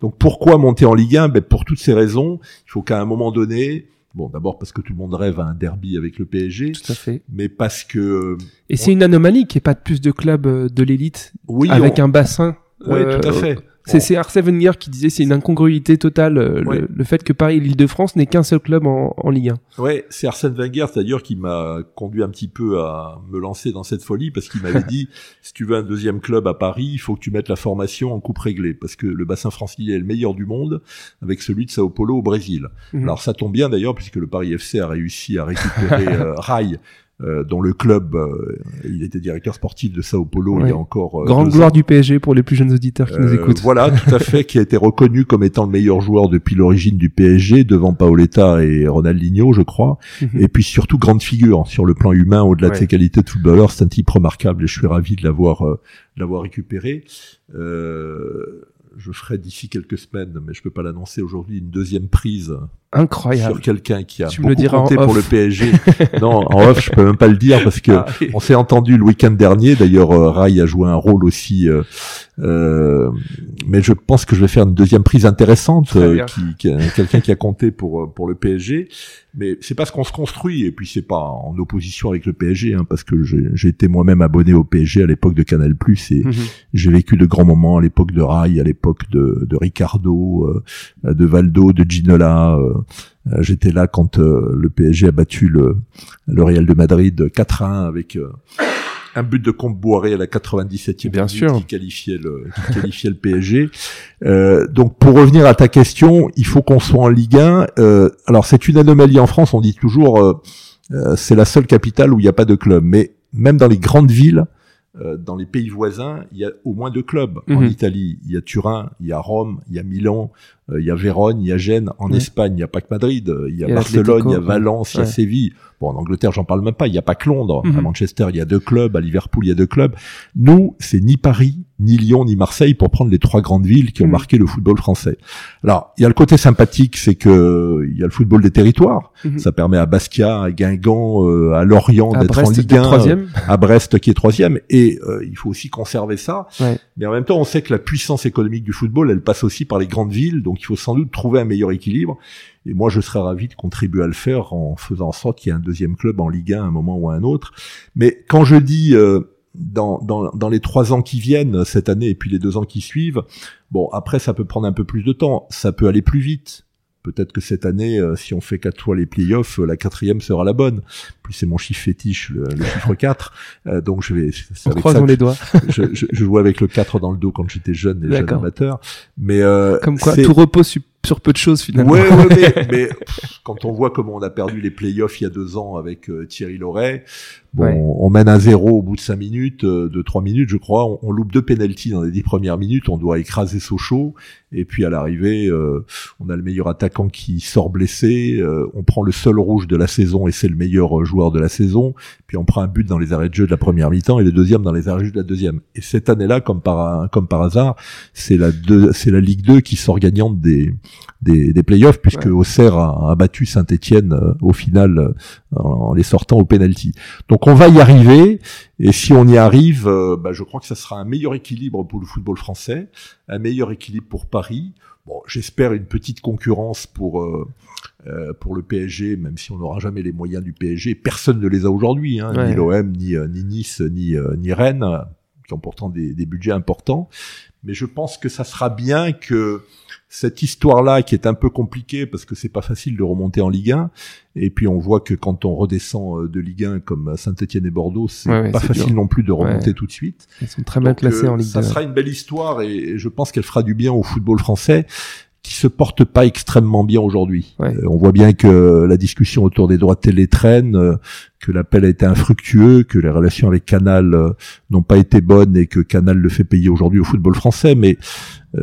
Donc pourquoi monter en Ligue 1 ben, Pour toutes ces raisons, il faut qu'à un moment donné, bon d'abord parce que tout le monde rêve à un derby avec le PSG, Tout à fait. mais parce que Et c'est une anomalie qu'il n'y ait pas de plus de clubs euh, de l'élite oui, avec on- un bassin. Oui, euh, tout à fait. C'est c'est Arsène Wenger qui disait c'est une incongruité totale euh, Ouais. le, le fait que Paris et l'Île-de-France n'aient qu'un seul club en, en Ligue 1. Ouais, c'est Arsène Wenger, c'est-à-dire qui m'a conduit un petit peu à me lancer dans cette folie parce qu'il m'avait dit si tu veux un deuxième club à Paris, il faut que tu mettes la formation en coupe réglée parce que le bassin francilien est le meilleur du monde avec celui de Sao Paulo au Brésil. Mhm. Alors ça tombe bien d'ailleurs puisque le Paris FC a réussi à récupérer euh, Rai euh, dont le club, euh, il était directeur sportif de Sao Paulo il y a encore euh, Grande gloire ans. du PSG pour les plus jeunes auditeurs qui nous Euh, écoutent. Voilà, tout à fait, qui a été reconnu comme étant le meilleur joueur depuis l'origine du PSG, devant Paoletta et Ronaldinho, je crois. Mhm. Et puis surtout grande figure sur le plan humain, au-delà de ses qualités de footballeur, c'est un type remarquable et je suis ravi de l'avoir euh, l'avoir récupéré. Euh, je ferai d'ici quelques semaines, mais je peux pas l'annoncer aujourd'hui, une deuxième prise Incroyable. sur quelqu'un qui a Tu me le diras compté pour off. le PSG. non, en off, je peux même pas le dire parce que Ah, oui. on s'est entendu le week-end dernier. D'ailleurs, euh, Rai a joué un rôle aussi. euh, euh, mais je pense que je vais faire une deuxième prise intéressante. Euh, qui, qui quelqu'un qui a compté pour euh, pour le PSG. Mais c'est parce qu'on se construit et puis c'est pas en opposition avec le PSG, hein, parce que j'ai été moi-même abonné au PSG à l'époque de Canal+ et Mhm. j'ai vécu de grands moments à l'époque de Rai, à l'époque de, de Ricardo, de Valdo, de Ginola. Euh, J'étais là quand euh, le PSG a battu le, le Real de Madrid 4 à 1 avec euh, un but de Comte Boiré à la 97e Bien sûr. qui qualifiait le, qui qualifiait le PSG. Euh, donc pour revenir à ta question, il faut qu'on soit en Ligue 1. Euh, alors c'est une anomalie en France, on dit toujours euh, c'est la seule capitale où il n'y a pas de club, mais même dans les grandes villes, euh, dans les pays voisins, il y a au moins deux clubs. En Mhm. Italie, il y a Turin, il y a Rome, il y a Milan, euh, il y a Vérone, il y a Gênes. En. Espagne, il n'y a pas que Madrid, euh, il y a Il y a Barcelone, il y a. Valence, il y a. Séville. Bon, en Angleterre, j'en parle même pas. Il n'y a pas que Londres. Mhm. À Manchester, il y a deux clubs. À Liverpool, il y a deux clubs. Nous, c'est ni Paris, ni Lyon, ni Marseille pour prendre les trois grandes villes qui ont Mhm. marqué le football français. Alors, il y a le côté sympathique, c'est que il y a le football des territoires. Mhm. Ça permet à Bastia, à Guingamp, euh, à Lorient d'être en Brest, Ligue t'es 1, troisième. à Brest qui est troisième. Et euh, il faut aussi conserver ça. Ouais. Mais en même temps, on sait que la puissance économique du football, elle passe aussi par les grandes villes. Donc, il faut sans doute trouver un meilleur équilibre. Et moi, je serais ravi de contribuer à le faire en faisant en sorte qu'il y ait un deuxième club en Ligue 1 à un moment ou à un autre. Mais quand je dis euh, dans, dans, dans les trois ans qui viennent, cette année et puis les deux ans qui suivent, bon, après, ça peut prendre un peu plus de temps. Ça peut aller plus vite. Peut-être que cette année, euh, si on fait quatre fois les playoffs, euh, la quatrième sera la bonne. Puis c'est mon chiffre fétiche, le, le chiffre 4. Euh, donc je vais... En croisant les doigts. je, je, je jouais avec le 4 dans le dos quand j'étais jeune et jeune amateur. Mais euh, Comme quoi, tout repose su- sur peu de choses finalement. Ouais, ouais, mais, mais pff, quand on voit comment on a perdu les playoffs il y a deux ans avec euh, Thierry Loret, bon, Ouais. on mène un zéro au bout de cinq minutes, euh, de trois minutes, je crois. On, on loupe deux penalties dans les dix premières minutes. On doit écraser Sochaux. Et puis à l'arrivée, euh, on a le meilleur attaquant qui sort blessé. euh, on prend le seul rouge de la saison et c'est le meilleur joueur de la saison. Puis on prend un but dans les arrêts de jeu de la première mi-temps et le deuxième dans les arrêts de jeu de la deuxième. Et cette année-là, comme par comme par hasard, c'est la c'est la Ligue 2 qui sort gagnante des des, des playoffs puisque Ouais. Auxerre a, a battu Saint-Étienne au final euh, en, en les sortant au penalty. Donc on va y arriver et si on y arrive, euh, bah, je crois que ça sera un meilleur équilibre pour le football français, un meilleur équilibre pour Paris. Bon, j'espère une petite concurrence pour euh, euh, pour le PSG, même si on n'aura jamais les moyens du PSG. Personne ne les a aujourd'hui, hein, Ouais. ni l'OM, ni, euh, ni Nice, ni, euh, ni Rennes, euh, qui ont pourtant des, des budgets importants. Mais je pense que ça sera bien que cette histoire-là, qui est un peu compliquée parce que c'est pas facile de remonter en Ligue 1, et puis on voit que quand on redescend euh, de Ligue 1 comme Saint-Etienne et Bordeaux, c'est Ouais, pas facile dur. non plus de remonter Ouais. tout de suite. Ils sont très bien Donc, classés euh, en Ligue Ça 2. sera une belle histoire et je pense qu'elle fera du bien au football français qui se porte pas extrêmement bien aujourd'hui. Ouais. Euh, on voit bien que la discussion autour des droits de télé traîne, euh, que l'appel a été infructueux, que les relations avec Canal euh, n'ont pas été bonnes et que Canal le fait payer aujourd'hui au football français. Mais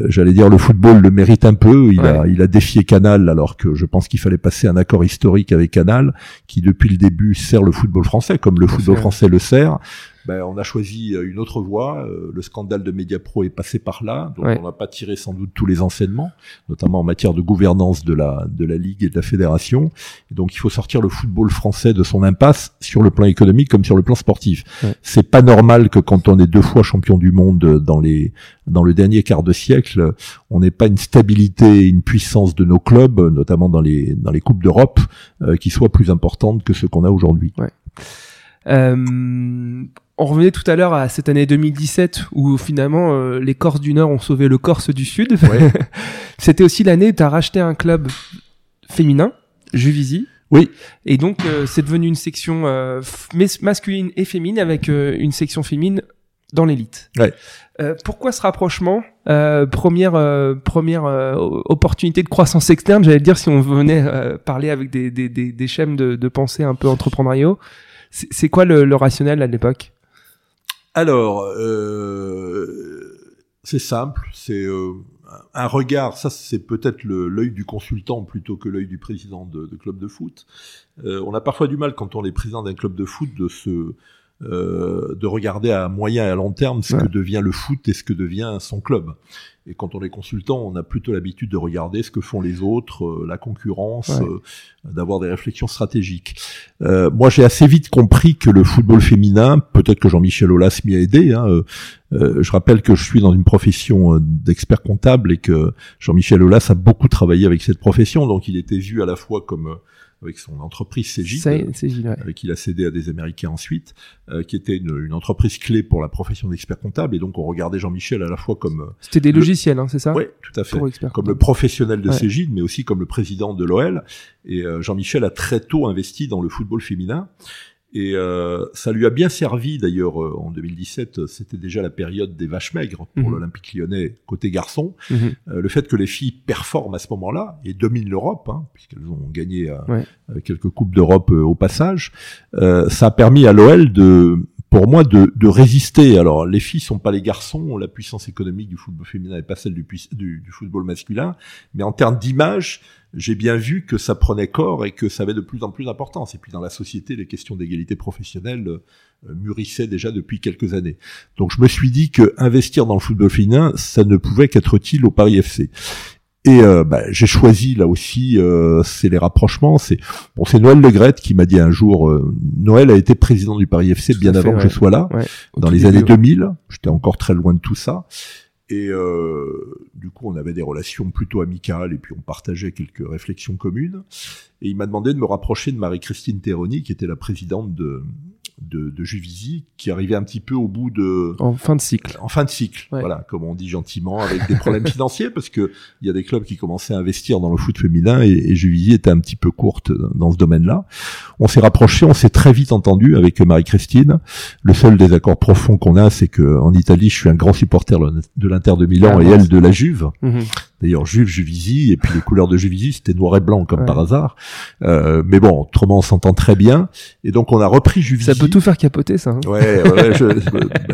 j'allais dire le football le mérite un peu. Il a il a défié Canal alors que je pense qu'il fallait passer un accord historique avec Canal qui depuis le début sert le football français comme le football français le sert. Ben, on a choisi euh, une autre voie. Euh, Le scandale de Mediapro est passé par là, donc Ouais. on n'a pas tiré sans doute tous les enseignements, notamment en matière de gouvernance de la de la ligue et de la fédération. Et donc il faut sortir le football français de son impasse sur le plan économique comme sur le plan sportif. Ouais. C'est pas normal que quand on est deux fois champion du monde dans les dans le dernier quart de siècle, on n'ait pas une stabilité, une puissance de nos clubs, notamment dans les dans les coupes d'Europe, euh, qui soit plus importante que ce qu'on a aujourd'hui. Euh, on revenait tout à l'heure à cette année 2017 où finalement euh, les Corses du Nord ont sauvé le Corse du Sud. Ouais. C'était aussi l'année où tu as racheté un club féminin, Juvisy. Oui. Et donc euh, c'est devenu une section euh, masculine et féminine avec euh, une section féminine dans l'élite. Ouais. Euh, pourquoi ce rapprochement? Euh, Première euh, première euh, opportunité de croissance externe, j'allais dire si on venait euh, parler avec des des des, des schèmes de, de pensée un peu entrepreneuriaux. C'est c'est quoi le, le rationnel à l'époque? Alors, euh, c'est simple, c'est euh, un regard, ça c'est peut-être l'œil du consultant plutôt que l'œil du président de, de club de foot. Euh, on a parfois du mal quand on est président d'un club de foot de se euh, de regarder à moyen et à long terme ce Ouais. que devient le foot et ce que devient son club. Et quand on est consultant, on a plutôt l'habitude de regarder ce que font les autres, euh, la concurrence, Ouais. euh, d'avoir des réflexions stratégiques. Euh, moi, j'ai assez vite compris que le football féminin, peut-être que Jean-Michel Aulas m'y a aidé. Hein, je rappelle que je suis dans une profession d'expert comptable et que Jean-Michel Aulas a beaucoup travaillé avec cette profession, donc il était vu à la fois comme avec son entreprise Cégide, ouais. avec qui il a cédé à des Américains ensuite, euh, qui était une, une entreprise clé pour la profession d'expert comptable, et donc on regardait Jean-Michel à la fois comme, euh, C'était des Le- logiciels, hein, c'est ça? Ouais, tout à fait, comme le professionnel de Ouais. Cégide, mais aussi comme le président de l'OL. Et euh, Jean-Michel a très tôt investi dans le football féminin. Et euh, ça lui a bien servi d'ailleurs euh, en 2017, euh, c'était déjà la période des vaches maigres pour Mhm. l'Olympique lyonnais côté garçon. Mhm. Euh, le fait que les filles performent à ce moment-là et dominent l'Europe, hein, puisqu'elles ont gagné euh, Ouais. euh, quelques coupes d'Europe au passage, euh, ça a permis à l'OL de, pour moi, de, de résister. Alors, les filles sont pas les garçons, la puissance économique du football féminin n'est pas celle du, du, du football masculin, mais en termes d'image, j'ai bien vu que ça prenait corps et que ça avait de plus en plus d'importance. Et puis dans la société, les questions d'égalité professionnelle euh, mûrissaient déjà depuis quelques années. Donc je me suis dit que investir dans le football féminin, ça ne pouvait qu'être utile au Paris FC. Et euh, bah, j'ai choisi là aussi, euh, c'est les rapprochements. C'est bon, c'est Noël Legrette qui m'a dit un jour, euh, Noël a été président du Paris FC Tout bien fait, avant que ouais. je sois là, Ouais. Dans les années ouais. 2000. J'étais encore très loin de tout ça. Et euh, du coup, on avait des relations plutôt amicales et puis on partageait quelques réflexions communes. Et il m'a demandé de me rapprocher de Marie-Christine Terroni, qui était la présidente de, de, de Juvisy, qui arrivait un petit peu au bout de, En fin de cycle. en fin de cycle, Ouais. voilà, comme on dit gentiment, avec des problèmes financiers, parce que il y a des clubs qui commençaient à investir dans le foot féminin et, et Juvisy était un petit peu courte dans ce domaine-là. On s'est rapprochés, on s'est très vite entendu avec Marie-Christine. Le seul désaccord profond qu'on a, c'est que en Italie, je suis un grand supporter de l'Inter de Milan Ah, et elle de la Juve. Mhm. D'ailleurs, Juve, Juvisy, et puis les couleurs de Juvisy, c'était noir et blanc comme Ouais. par hasard. Euh, mais bon, autrement, on s'entend très bien. Et donc, on a repris Juvisy. Ça peut tout faire capoter, ça. hein. Ouais, ouais, je-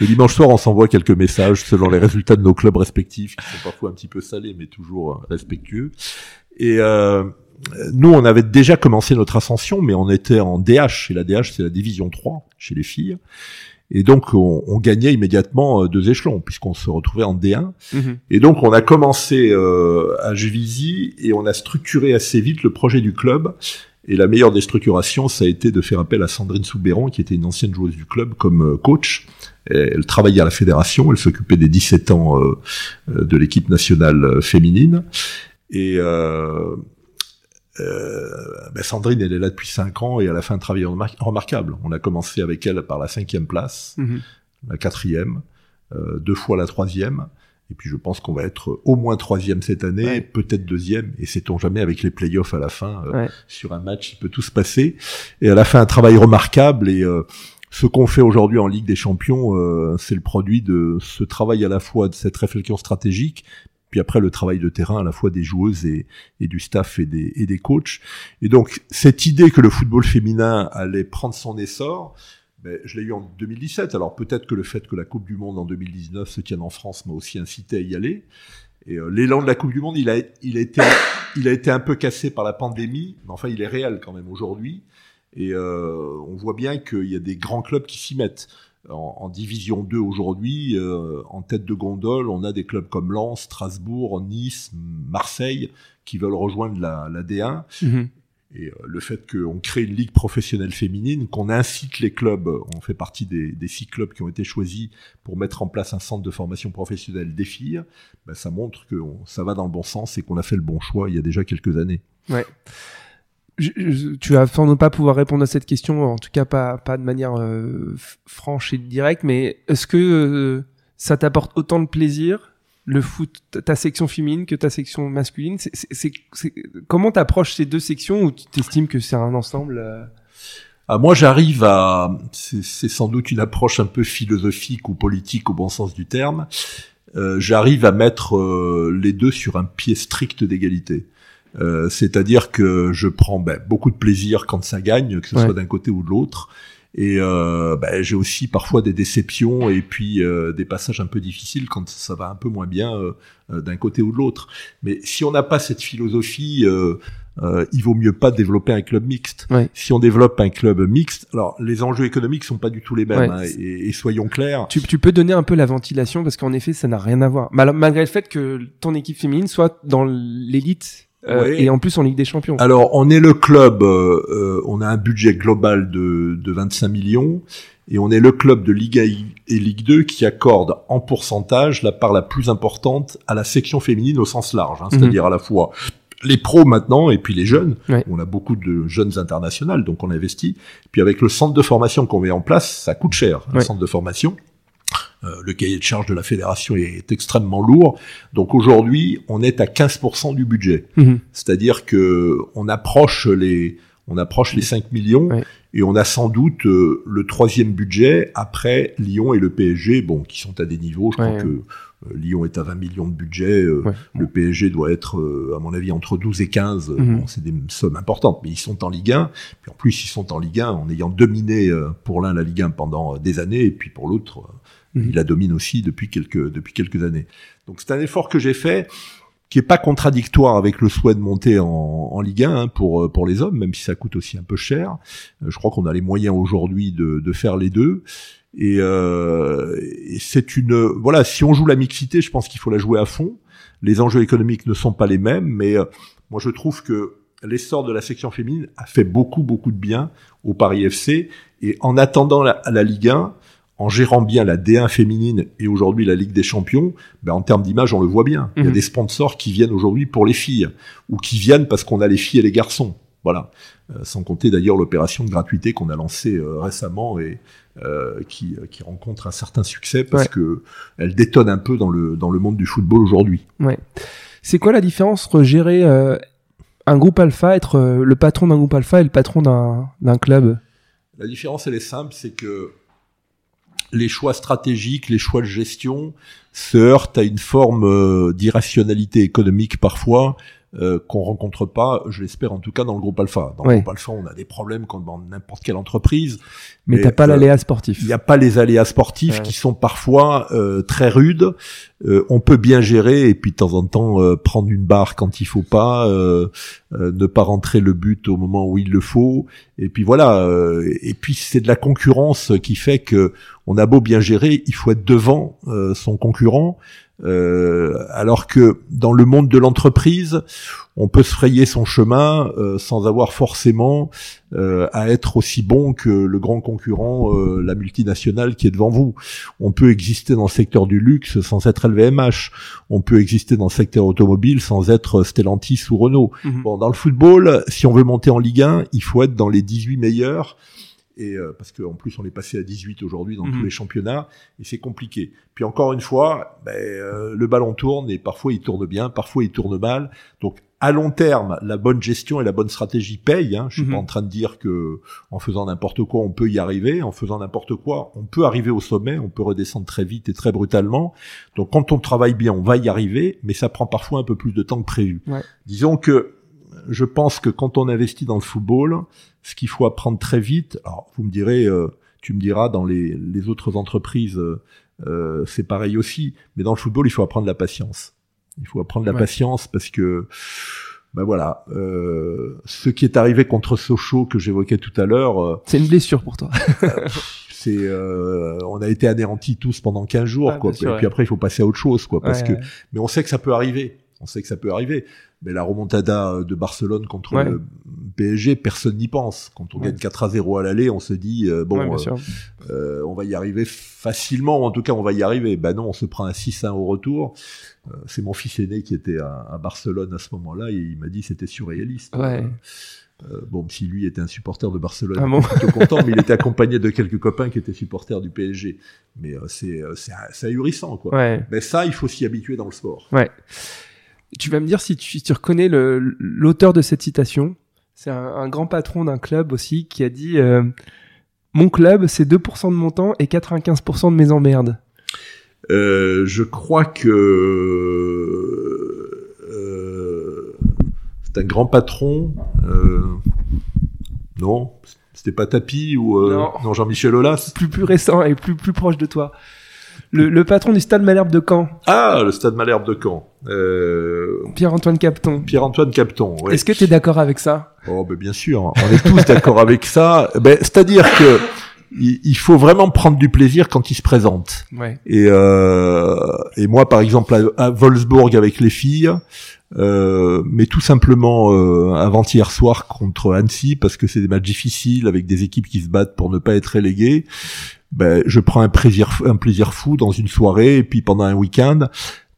le dimanche soir, on s'envoie quelques messages selon les résultats de nos clubs respectifs, qui sont parfois un petit peu salés, mais toujours euh, respectueux. Et euh, nous, on avait déjà commencé notre ascension, mais on était en DH, et la DH, c'est la division 3 chez les filles. Et donc, on, on gagnait immédiatement euh, deux échelons, puisqu'on se retrouvait en D1. Mhm. Et donc, on a commencé euh, à Juvisy et on a structuré assez vite le projet du club. Et la meilleure des structurations, ça a été de faire appel à Sandrine Soubéran, qui était une ancienne joueuse du club, comme euh, coach. Elle travaillait à la fédération, elle s'occupait des 17 ans euh, euh, de l'équipe nationale féminine. Et euh, ben Sandrine, elle est là depuis 5 ans et elle a fait un travail remar- remarquable. On a commencé avec elle par la cinquième place Mhm. la quatrième, euh, deux fois la troisième. Et puis je pense qu'on va être au moins troisième cette année, Ouais. peut-être deuxième. Et sait-on jamais avec les playoffs à la fin, euh, Ouais. sur un match, il peut tout se passer. Et elle a fait un travail remarquable. Et euh, ce qu'on fait aujourd'hui en Ligue des Champions, euh, c'est le produit de ce travail à la fois de cette réflexion stratégique, puis après le travail de terrain à la fois des joueuses et, du staff et des, coachs. Et donc cette idée que le football féminin allait prendre son essor, ben, je l'ai eu en 2017. Alors peut-être que le fait que la Coupe du Monde en 2019 se tienne en France m'a aussi incité à y aller. Et euh, l'élan de la Coupe du Monde, il a, il a été, il a été un peu cassé par la pandémie, mais enfin il est réel quand même aujourd'hui. Et euh, on voit bien qu'il y a des grands clubs qui s'y mettent. En, en, Division 2 aujourd'hui, euh, en tête de gondole, on a des clubs comme Lens, Strasbourg, Nice, Marseille qui veulent rejoindre la, la D1. Mm-hmm. Et euh, le fait qu'on crée une ligue professionnelle féminine, qu'on incite les clubs, on fait partie des, des, six clubs qui ont été choisis pour mettre en place un centre de formation professionnelle des filles, ben ça montre que ça va dans le bon sens et qu'on a fait le bon choix il y a déjà quelques années. Ouais. Je, tu vas sans pas pouvoir répondre à cette question, en tout cas pas, pas de manière euh, franche et directe, mais est-ce que euh, ça t'apporte autant de plaisir le foot, ta section féminine que ta section masculine? C'est, Comment t'approches ces deux sections ou tu t'estimes que c'est un ensemble euh? Ah, Moi, j'arrive à... C'est, sans doute une approche un peu philosophique ou politique au bon sens du terme. Euh, j'arrive à mettre euh, les deux sur un pied strict d'égalité. Euh, c'est-à-dire que je prends ben, beaucoup de plaisir quand ça gagne, que ce soit d'un côté ou de l'autre. Et euh, bah, j'ai aussi parfois des déceptions et puis euh, des passages un peu difficiles quand ça va un peu moins bien euh, euh d'un côté ou de l'autre. Mais si on n'a pas cette philosophie, il vaut mieux pas développer un club mixte. Ouais. Si on développe un club mixte, alors les enjeux économiques sont pas du tout les mêmes. Ouais. Hein, et, et, soyons clairs. Tu, tu, peux donner un peu la ventilation parce qu'en effet, ça n'a rien à voir. Malgré le fait que ton équipe féminine soit dans l'élite euh, ouais. Et en plus en Ligue des Champions. Alors on est le club, euh, euh on a un budget global de, de 25 millions et on est le club de Ligue 1 et Ligue 2 qui accorde en pourcentage la part la plus importante à la section féminine au sens large, hein, c'est-à-dire mmh. à la fois les pros maintenant et puis les jeunes. Ouais. On a beaucoup de jeunes internationales, donc on investit. Puis avec le centre de formation qu'on met en place, ça coûte cher, un ouais. centre de formation. Euh, le cahier de charge de la fédération est extrêmement lourd. Donc aujourd'hui, on est à 15% du budget. Mmh. C'est-à-dire que on approche les on approche les 5 millions et on a sans doute euh, le troisième budget après Lyon et le PSG, bon, qui sont à des niveaux. Je crois que euh, Lyon est à 20 millions de budget, euh, le PSG doit être, à mon avis, entre 12 et 15. Mmh. Bon, c'est des sommes importantes, mais ils sont en Ligue 1. Puis en plus, ils sont en Ligue 1 en ayant dominé pour l'un la Ligue 1 pendant des années, et puis pour l'autre, mmh. il la domine aussi depuis quelques depuis quelques années. Donc c'est un effort que j'ai fait qui est pas contradictoire avec le souhait de monter en, Ligue 1 hein, pour pour les hommes, même si ça coûte aussi un peu cher. Euh, je crois qu'on a les moyens aujourd'hui de, de faire les deux. Et, euh, c'est une voilà, si on joue la mixité, je pense qu'il faut la jouer à fond. Les enjeux économiques ne sont pas les mêmes, mais euh, moi je trouve que l'essor de la section féminine a fait beaucoup beaucoup de bien au Paris FC. Et en attendant la Ligue 1, en gérant bien la D1 féminine et aujourd'hui la Ligue des Champions, ben en termes d'image, on le voit bien. Mmh. Il y a des sponsors qui viennent aujourd'hui pour les filles ou qui viennent parce qu'on a les filles et les garçons. Voilà. Euh, sans compter d'ailleurs l'opération de gratuité qu'on a lancée euh, récemment et euh, qui, qui rencontre un certain succès parce ouais. que elle détonne un peu dans le dans le monde du football aujourd'hui. Ouais. C'est quoi la différence entre gérer un groupe alpha, être le patron d'un groupe alpha et le patron d'un club? La différence elle est simple, c'est que les choix stratégiques, les choix de gestion se heurtent à une forme euh, d'irrationalité économique parfois euh, qu'on rencontre pas, je l'espère en tout cas dans le groupe Alpha. Dans le groupe Alpha, on a des problèmes comme dans n'importe quelle entreprise. Mais, mais t'as pas euh, l'aléa sportif. Il n'y a pas les aléas sportifs ouais. qui sont parfois euh, très rudes. Euh, on peut bien gérer et puis de temps en temps euh, prendre une barre quand il faut pas, ne pas rentrer le but au moment où il le faut. Et puis voilà. et puis c'est de la concurrence qui fait que on a beau bien gérer, il faut être devant son concurrent. Euh, alors que dans le monde de l'entreprise, on peut se frayer son chemin euh, sans avoir forcément euh, à être aussi bon que le grand concurrent, euh, la multinationale qui est devant vous. On peut exister dans le secteur du luxe sans être LVMH. On peut exister dans le secteur automobile sans être Stellantis ou Renault. Mhm. Mm -hmm. Bon, dans le football, si on veut monter en Ligue 1, il faut être dans les 18 meilleurs et euh, parce qu'en plus on est passé à 18 aujourd'hui dans Mhm. tous les championnats et c'est compliqué. Puis encore une fois, ben, euh, le ballon tourne et parfois il tourne bien, parfois il tourne mal. Donc à long terme, la bonne gestion et la bonne stratégie payent. Hein. Je suis Mhm. pas en train de dire que en faisant n'importe quoi on peut y arriver. En faisant n'importe quoi, on peut arriver au sommet, on peut redescendre très vite et très brutalement. Donc quand on travaille bien, on va y arriver, mais ça prend parfois un peu plus de temps que prévu. Ouais. Disons que je pense que quand on investit dans le football, ce qu'il faut apprendre très vite, alors vous me direz, euh, tu me diras dans les, les autres entreprises, euh, euh, c'est pareil aussi, mais dans le football, il faut apprendre la patience. Il faut apprendre la patience parce que, ben voilà, euh, ce qui est arrivé contre Sochaux que j'évoquais tout à l'heure, euh, C'est une blessure pour toi. c'est, euh, on a été anéantis tous pendant 15 jours, Ah, quoi. sûr, et puis après, il faut passer à autre chose, quoi, parce Ouais. que mais on sait que ça peut arriver. On sait que ça peut arriver. Mais la remontada de Barcelone contre Ouais. le PSG, personne n'y pense. Quand on Ouais. gagne 4 à 0 à l'aller, on se dit euh, bon, Ouais, euh, euh, on va y arriver facilement. En tout cas, on va y arriver. Ben non, on se prend un 6-1 au retour. Euh, c'est mon fils aîné qui était à, à Barcelone à ce moment-là et il m'a dit c'était surréaliste. Euh, bon, si lui était un supporter de Barcelone, Ah bon il était plutôt content, mais il était accompagné de quelques copains qui étaient supporters du PSG. Mais euh, c'est euh, c'est c'est ahurissant, quoi. Ouais. Mais ça, il faut s'y habituer dans le sport. Ouais. Tu vas me dire si tu, si tu reconnais l'auteur de cette citation. C'est un, un grand patron d'un club aussi qui a dit euh, Mon club, c'est 2% de mon temps et 95% de mes emmerdes. Euh, je crois que euh, c'est un grand patron. Non, c'était pas Tapi ou Non. non, Jean-Michel Aulas? Plus plus récent et plus plus proche de toi. Le, le patron du Stade Malherbe de Caen, Ah, le Stade Malherbe de Caen. Euh, Pierre-Antoine Capton. Pierre-Antoine Capton. ouais. Est-ce que tu es d'accord avec ça? Oh, ben bien sûr, on est tous d'accord avec ça. Ben, c'est-à-dire que il, il faut vraiment prendre du plaisir quand il se présente. Ouais. Et, euh, et moi, par exemple, à, à Wolfsburg avec les filles, euh, mais tout simplement euh, avant-hier soir contre Annecy, parce que c'est des matchs difficiles avec des équipes qui se battent pour ne pas être reléguées. Ben, je prends un plaisir, un plaisir fou dans une soirée et puis pendant un week-end.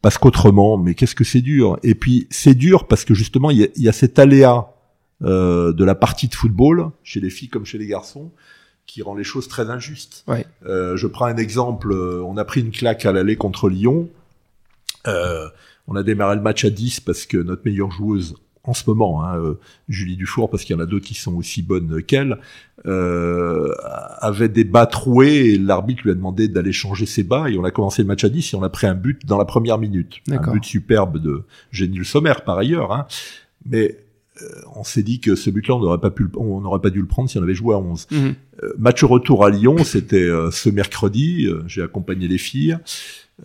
Parce qu'autrement, mais qu'est-ce que c'est dur? Et puis c'est dur parce que justement il y a, y a cet aléa euh, de la partie de football chez les filles comme chez les garçons qui rend les choses très injustes. Ouais. Euh, je prends un exemple. euh, On a pris une claque à l'aller contre Lyon. Euh, on a démarré le match à 10 parce que notre meilleure joueuse en ce moment, hein, euh, Julie Dufour, parce qu'il y en a d'autres qui sont aussi bonnes qu'elle, euh, avait des bas troués et l'arbitre lui a demandé d'aller changer ses bas et on a commencé le match à 10 et on a pris un but dans la première minute. Un but superbe de Génie Le Sommer par ailleurs. Hein. Mais euh, on s'est dit que ce but-là, on n'aurait pas pu, le- on n'aurait pas dû le prendre si on avait joué à 11. Mhm. Euh, match retour à Lyon, c'était euh, ce mercredi. J'ai accompagné les filles.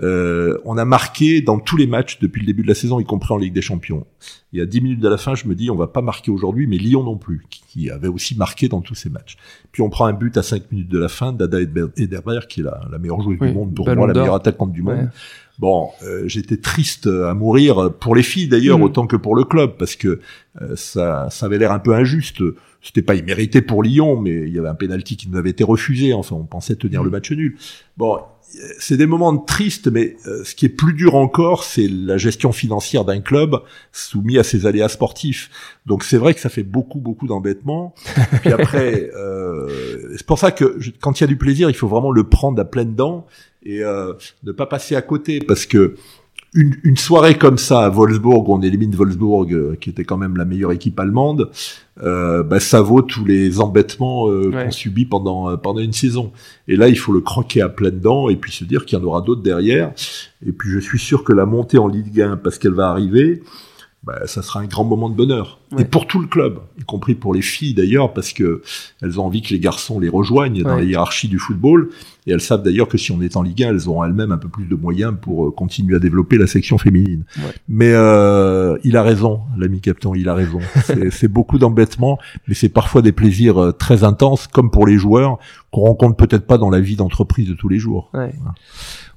Euh, on a marqué dans tous les matchs depuis le début de la saison, y compris en Ligue des Champions. Et à 10 minutes de la fin, je me dis, on va pas marquer aujourd'hui, mais Lyon non plus, qui, avait aussi marqué dans tous ces matchs. Puis on prend un but à 5 minutes de la fin, Dada Eder- Ederberg, qui est la, la meilleure joueuse Oui, du monde pour Ballon moi, la meilleure attaquante du monde. Ouais. Bon, euh, j'étais triste à mourir pour les filles d'ailleurs Mhm. autant que pour le club parce que euh, ça, ça avait l'air un peu injuste. C'était pas immérité pour Lyon, mais il y avait un penalty qui nous avait été refusé. Enfin, on pensait tenir Mhm. le match nul. Bon, c'est des moments tristes, mais euh, ce qui est plus dur encore, c'est la gestion financière d'un club soumis à ses aléas sportifs. Donc c'est vrai que ça fait beaucoup, beaucoup d'embêtements. Puis après, euh, c'est pour ça que quand il y a du plaisir, il faut vraiment le prendre à pleines dents et euh, ne pas passer à côté parce que une, une soirée comme ça à Wolfsburg, où on élimine Wolfsburg, euh, qui était quand même la meilleure équipe allemande, euh, bah, ça vaut tous les embêtements euh, Ouais. qu'on subit pendant euh, pendant une saison. Et là, il faut le croquer à pleines dents et puis se dire qu'il y en aura d'autres derrière. Et puis, je suis sûr que la montée en Ligue 1, parce qu'elle va arriver, bah, ça sera un grand moment de bonheur. Ouais. Et pour tout le club, y compris pour les filles d'ailleurs, parce que elles ont envie que les garçons les rejoignent dans Ouais. la hiérarchie du football. Et elles savent d'ailleurs que si on est en Ligue 1, elles auront elles-mêmes un peu plus de moyens pour euh, continuer à développer la section féminine. Ouais. Mais euh, il a raison, l'ami Captain, il a raison. C'est- beaucoup d'embêtement, mais c'est parfois des plaisirs euh, très intenses, comme pour les joueurs, qu'on rencontre peut-être pas dans la vie d'entreprise de tous les jours.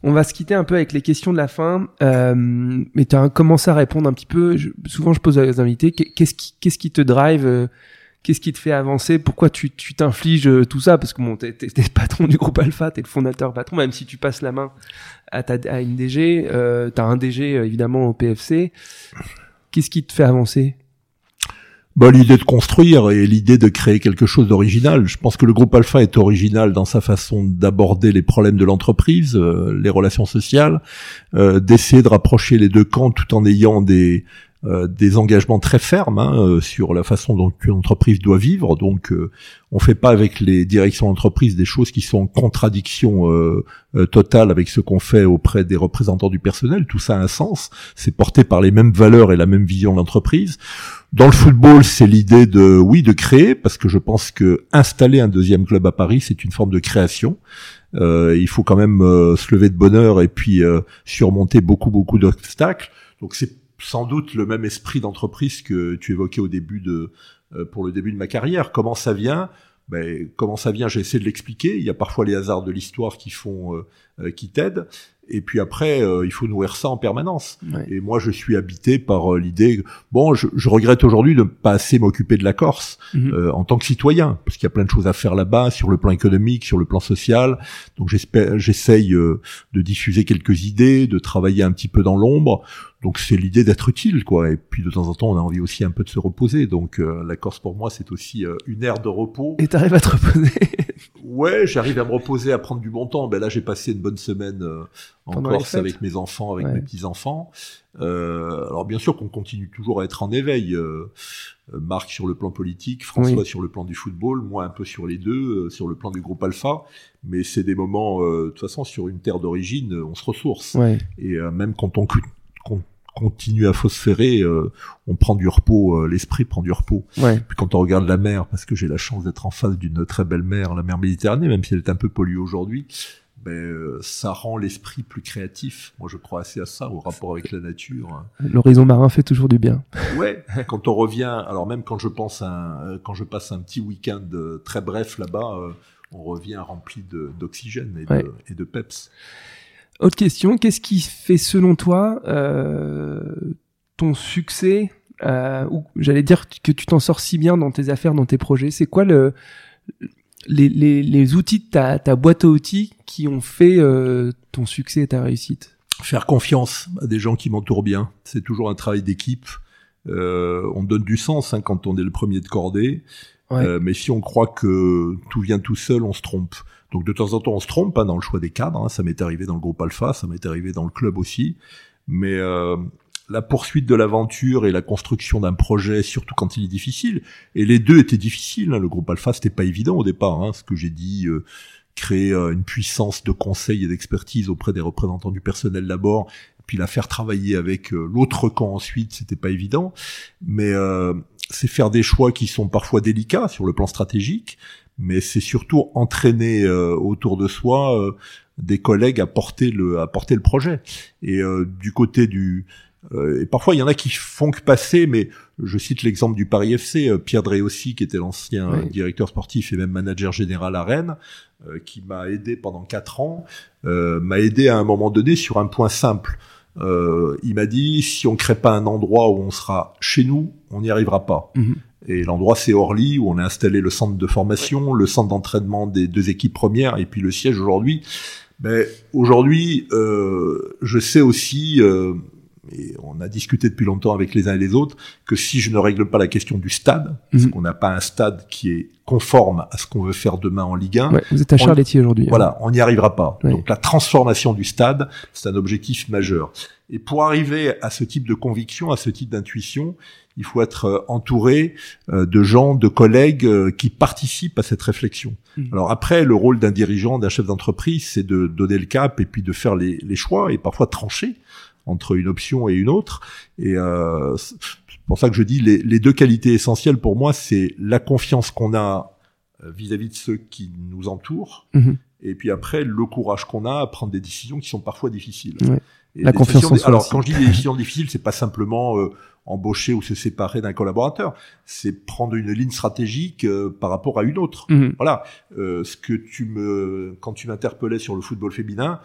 On va se quitter un peu avec les questions de la fin, euh, mais tu as commencé à répondre un petit peu. Souvent, je pose aux invités. Qu'est- qu'est-ce qui, te drive, euh, qu'est-ce qui te fait avancer, pourquoi tu t'infliges euh, tout ça, parce que bon, t'es, t'es, t'es le patron du groupe Alpha, t'es le fondateur patron, même si tu passes la main à ta à une DG, euh, t'as un DG euh, évidemment au PFC. Qu'est-ce qui te fait avancer? Bah, l'idée de construire et l'idée de créer quelque chose d'original. Je pense que le groupe Alpha est original dans sa façon d'aborder les problèmes de l'entreprise, euh, les relations sociales, euh, d'essayer de rapprocher les deux camps tout en ayant des euh, des engagements très fermes hein, euh, sur la façon dont une entreprise doit vivre. Donc, euh, on fait pas avec les directions d'entreprise des choses qui sont en contradiction totale avec ce qu'on fait auprès des représentants du personnel. Tout ça a un sens. C'est porté par les mêmes valeurs et la même vision de l'entreprise. Dans le football, c'est l'idée de, oui, de créer, parce que je pense que installer un deuxième club à Paris, c'est une forme de création. Euh, il faut quand même se lever de bonheur et puis surmonter beaucoup, beaucoup d'obstacles. Donc c'est sans doute le même esprit d'entreprise que tu évoquais au début de euh, pour le début de ma carrière. Comment ça vient? Ben, comment ça vient, j'ai essayé de l'expliquer. Il y a parfois les hasards de l'histoire qui font, euh, euh, qui t'aident. Et puis après, euh, il faut nourrir ça en permanence. Et moi, je suis habité par l'idée. Bon, je, je regrette aujourd'hui de ne pas assez m'occuper de la Corse mhm. en tant que citoyen, parce qu'il y a plein de choses à faire là-bas, sur le plan économique, sur le plan social. Donc, j'espère, j'essaye de diffuser quelques idées, de travailler un petit peu dans l'ombre. Donc c'est l'idée d'être utile, quoi. Et puis de temps en temps, on a envie aussi un peu de se reposer. Donc euh, la Corse pour moi, c'est aussi euh, une ère de repos. Et t'arrives à te reposer Ouais, j'arrive à me reposer, à prendre du bon temps. Ben là, j'ai passé une bonne semaine euh, en Corse avec mes enfants, avec mes petits enfants. alors bien sûr qu'on continue toujours à être en éveil. Marc sur le plan politique, François sur le plan du football, moi un peu sur les deux, sur le plan du groupe Alpha. Mais c'est des moments, de toute façon, sur une terre d'origine, on se ressource. Et même quand on continue à phosphérer, euh, on prend du repos, euh, l'esprit prend du repos. Ouais. Puis quand on regarde la mer, parce que j'ai la chance d'être en face d'une très belle mer, la mer Méditerranée, même si elle est un peu polluée aujourd'hui, ben, euh, ça rend l'esprit plus créatif. Moi, je crois assez à ça, au rapport avec la nature. L'horizon marin fait toujours du bien. Ouais, quand on revient, alors même quand je pense à quand je passe un petit week-end très bref là-bas, on revient rempli d'oxygène et, et de peps. Autre question, qu'est-ce qui fait selon toi euh, ton succès euh, ou j'allais dire que tu t'en sors si bien dans tes affaires, dans tes projets? C'est quoi le, les, les, les, outils de ta, ta, boîte à outils qui ont fait euh, ton succès et ta réussite? Faire confiance à des gens qui m'entourent bien. C'est toujours un travail d'équipe. Euh, on donne du sens hein, quand on est le premier de cordée. Euh, mais si on croit que tout vient tout seul, on se trompe. Donc de temps en temps, on se trompe hein, dans le choix des cadres. Hein. Ça m'est arrivé dans le groupe Alpha, ça m'est arrivé dans le club aussi. Mais euh, la poursuite de l'aventure et la construction d'un projet, surtout quand il est difficile, et les deux étaient difficiles. Hein. Le groupe Alpha, c'était pas évident au départ. Hein, ce que j'ai dit, euh, créer euh, une puissance de conseil et d'expertise auprès des représentants du personnel d'abord, puis la faire travailler avec euh, l'autre camp ensuite, c'était pas évident. Mais c'est faire des choix qui sont parfois délicats sur le plan stratégique, mais c'est surtout entraîner euh, autour de soi euh, des collègues à porter le à porter le projet. Et euh, du côté du et parfois il y en a qui font que passer, mais je cite l'exemple du Paris FC, Pierre aussi qui était l'ancien directeur sportif et même manager général à Rennes, qui m'a aidé pendant quatre ans, m'a aidé à un moment donné sur un point simple. Il m'a dit si on crée pas un endroit où on sera chez nous, on n'y arrivera pas. Mhm. Et l'endroit, c'est Orly, où on a installé le centre de formation, le centre d'entraînement des deux équipes premières, et puis le siège aujourd'hui. Mais aujourd'hui, euh, je sais aussi, euh, et on a discuté depuis longtemps avec les uns et les autres, que si je ne règle pas la question du stade, parce mhm. qu'on n'a pas un stade qui est conforme à ce qu'on veut faire demain en Ligue 1. vous êtes à Charletti aujourd'hui. Hein. Voilà, on n'y arrivera pas. Donc la transformation du stade, c'est un objectif majeur. Et pour arriver à ce type de conviction, à ce type d'intuition, il faut être euh, entouré euh, de gens, de collègues euh, qui participent à cette réflexion. Mmh. Alors après, le rôle d'un dirigeant, d'un chef d'entreprise, c'est de donner le cap et puis de faire les, choix et parfois trancher entre une option et une autre. Et c'est pour ça que je dis les, deux qualités essentielles pour moi, c'est la confiance qu'on a vis-à-vis de ceux qui nous entourent, mmh. et puis après le courage qu'on a à prendre des décisions qui sont parfois difficiles. la confiance en soi. Alors quand je dis des décisions difficiles, c'est pas simplement embaucher ou se séparer d'un collaborateur. C'est prendre une ligne stratégique euh, par rapport à une autre. Mhm. Voilà. Euh, ce que tu me, quand tu m'interpellais sur le football féminin,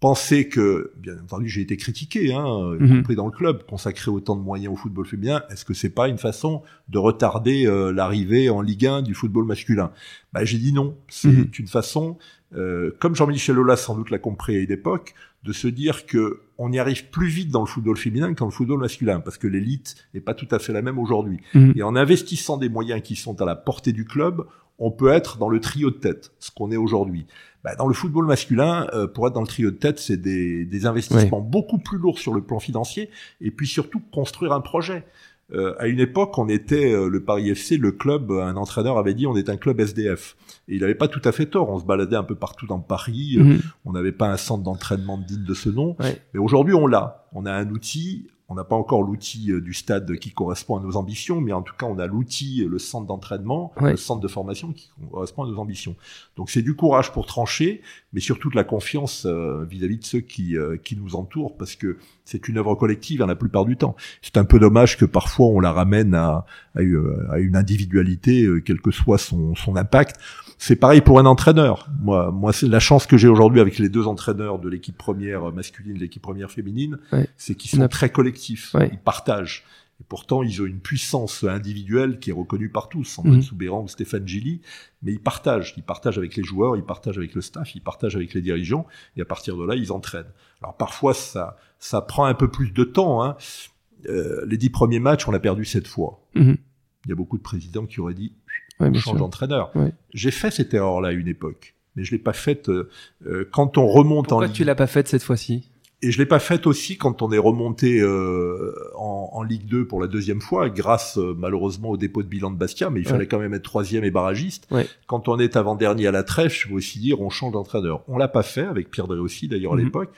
penser que, bien entendu, j'ai été critiqué, hein, y mhm. compris dans le club, consacrer autant de moyens au football féminin, est-ce que c'est pas une façon de retarder euh, l'arrivée en Ligue 1 du football masculin? Bah, J'ai dit non. C'est mhm. une façon, comme Jean-Michel Aulas sans doute l'a compris à une époque, de se dire que on y arrive plus vite dans le football féminin que dans le football masculin, parce que l'élite n'est pas tout à fait la même aujourd'hui. Mhm. Et en investissant des moyens qui sont à la portée du club, on peut être dans le trio de tête, ce qu'on est aujourd'hui. Bah, dans le football masculin, euh, pour être dans le trio de tête, c'est des, des investissements beaucoup plus lourds sur le plan financier, et puis surtout construire un projet. Euh, à une époque, on était euh, le Paris FC, le club. Un entraîneur avait dit on est un club SDF, et il n'avait pas tout à fait tort. On se baladait un peu partout dans Paris. euh, Mhm. On n'avait pas un centre d'entraînement digne de ce nom, Ouais. mais aujourd'hui on l'a. On a un outil. On n'a pas encore l'outil euh, du stade qui correspond à nos ambitions, mais en tout cas on a l'outil, euh, le centre d'entraînement, Ouais. le centre de formation qui correspond à nos ambitions. Donc c'est du courage pour trancher, mais surtout de la confiance euh, vis-à-vis de ceux qui, euh, qui nous entourent, parce que c'est une œuvre collective hein, la plupart du temps. C'est un peu dommage que parfois on la ramène à, à, euh, à une individualité, euh, quel que soit son, son impact. C'est pareil pour un entraîneur. Moi, moi, c'est la chance que j'ai aujourd'hui avec les deux entraîneurs de l'équipe première masculine et l'équipe première féminine, Ouais. c'est qu'ils On sont très collectifs. Ouais. Ils partagent. Et pourtant, ils ont une puissance individuelle qui est reconnue par tous. Sandrine Soubéran ou Stéphane Gilly, mais ils partagent. Ils partagent avec les joueurs, ils partagent avec le staff, ils partagent avec les dirigeants, et à partir de là, ils entraînent. Alors parfois, ça, ça prend un peu plus de temps. Hein. Euh, les dix premiers matchs, on l'a perdu sept fois. Mhm. Il y a beaucoup de présidents qui auraient dit Ouais, on change d'entraîneur. Ouais. J'ai fait cette erreur-là à une époque, mais je l'ai pas faite euh, euh, quand on remonte Pourquoi en tu Ligue. l'as pas faite cette fois-ci? Et je l'ai pas faite aussi quand on est remonté euh, en, en Ligue 2 pour la deuxième fois, grâce euh, malheureusement au dépôt de bilan de Bastia, mais il Ouais. fallait quand même être troisième et barragiste. Ouais. Quand on est avant-dernier à la trèche, je veux aussi dire on change d'entraîneur. On l'a pas fait avec Pierre Drey aussi d'ailleurs à Mhm. l'époque.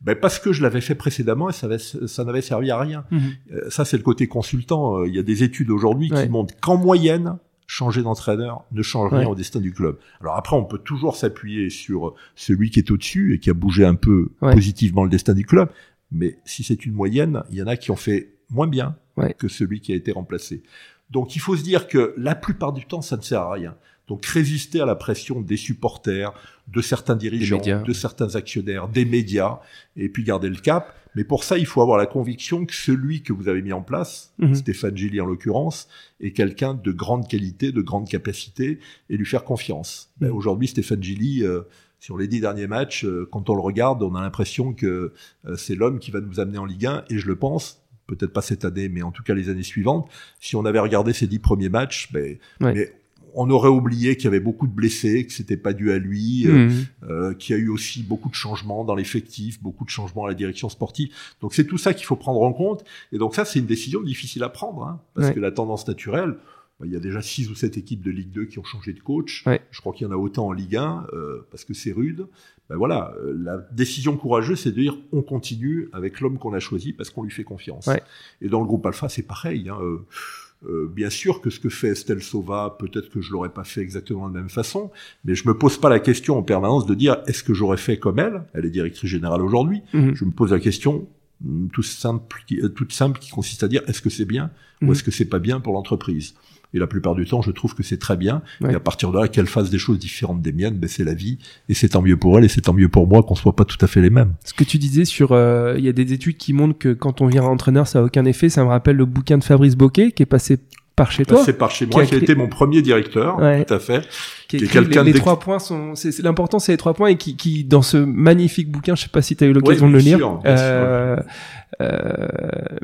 Ben parce que je l'avais fait précédemment et ça, avait- ça n'avait servi à rien. Euh, ça, c'est le côté consultant. Euh, Il y a des études aujourd'hui Ouais. qui montrent qu'en moyenne, changer d'entraîneur ne change rien Ouais. au destin du club. Alors après, on peut toujours s'appuyer sur celui qui est au-dessus et qui a bougé un peu Ouais. positivement le destin du club. Mais si c'est une moyenne, il y en a qui ont fait moins bien Ouais. que celui qui a été remplacé. Donc il faut se dire que la plupart du temps, ça ne sert à rien. Donc résister à la pression des supporters, de certains dirigeants, de certains actionnaires, des médias, et puis garder le cap. Mais pour ça, il faut avoir la conviction que celui que vous avez mis en place, Mhm. Stéphane Gilly en l'occurrence, est quelqu'un de grande qualité, de grande capacité, et lui faire confiance. Ben, Mhm. Aujourd'hui, Stéphane Gilly, euh, sur les dix derniers matchs, euh, quand on le regarde, on a l'impression que euh, c'est l'homme qui va nous amener en Ligue 1, et je le pense. Peut-être pas cette année, mais en tout cas les années suivantes. Si on avait regardé ces dix premiers matchs, ben, Ouais. mais on aurait oublié qu'il y avait beaucoup de blessés, que c'était pas dû à lui, euh, Mhm. euh, qu'il y a eu aussi beaucoup de changements dans l'effectif, beaucoup de changements à la direction sportive. Donc c'est tout ça qu'il faut prendre en compte. Et donc ça, c'est une décision difficile à prendre, hein, parce Ouais. que la tendance naturelle, bah, il y a déjà six ou sept équipes de Ligue 2 qui ont changé de coach. Ouais. Je crois qu'il y en a autant en Ligue 1, euh, parce que c'est rude. Ben voilà, euh, la décision courageuse, c'est de dire on continue avec l'homme qu'on a choisi parce qu'on lui fait confiance. Ouais. Et dans le groupe Alpha, c'est pareil. Hein, euh, bien sûr que ce que fait Estelle Sova, peut-être que je l'aurais pas fait exactement de la même façon, mais je me pose pas la question en permanence de dire est-ce que j'aurais fait comme elle? Elle est directrice générale aujourd'hui. Mhm. Je me pose la question toute simple, qui, euh, toute simple qui consiste à dire est-ce que c'est bien Mhm. ou est-ce que c'est pas bien pour l'entreprise? Et la plupart du temps, je trouve que c'est très bien. Ouais. Et à partir de là, qu'elle fasse des choses différentes des miennes, ben c'est la vie. Et c'est tant mieux pour elle et c'est tant mieux pour moi qu'on soit pas tout à fait les mêmes. Ce que tu disais sur, euh, il y a des études qui montrent que quand on vient entraîneur, ça a aucun effet. Ça me rappelle le bouquin de Fabrice Boquet qui est passé par chez toi. C'est par chez Qui moi, a qui a été mon premier directeur, Ouais. tout à fait. Qui qui est écrit les, les trois points sont c'est c'est- l'important c'est les trois points et qui, qui dans ce magnifique bouquin je sais pas si tu as eu l'occasion de le lire sûr, euh, euh,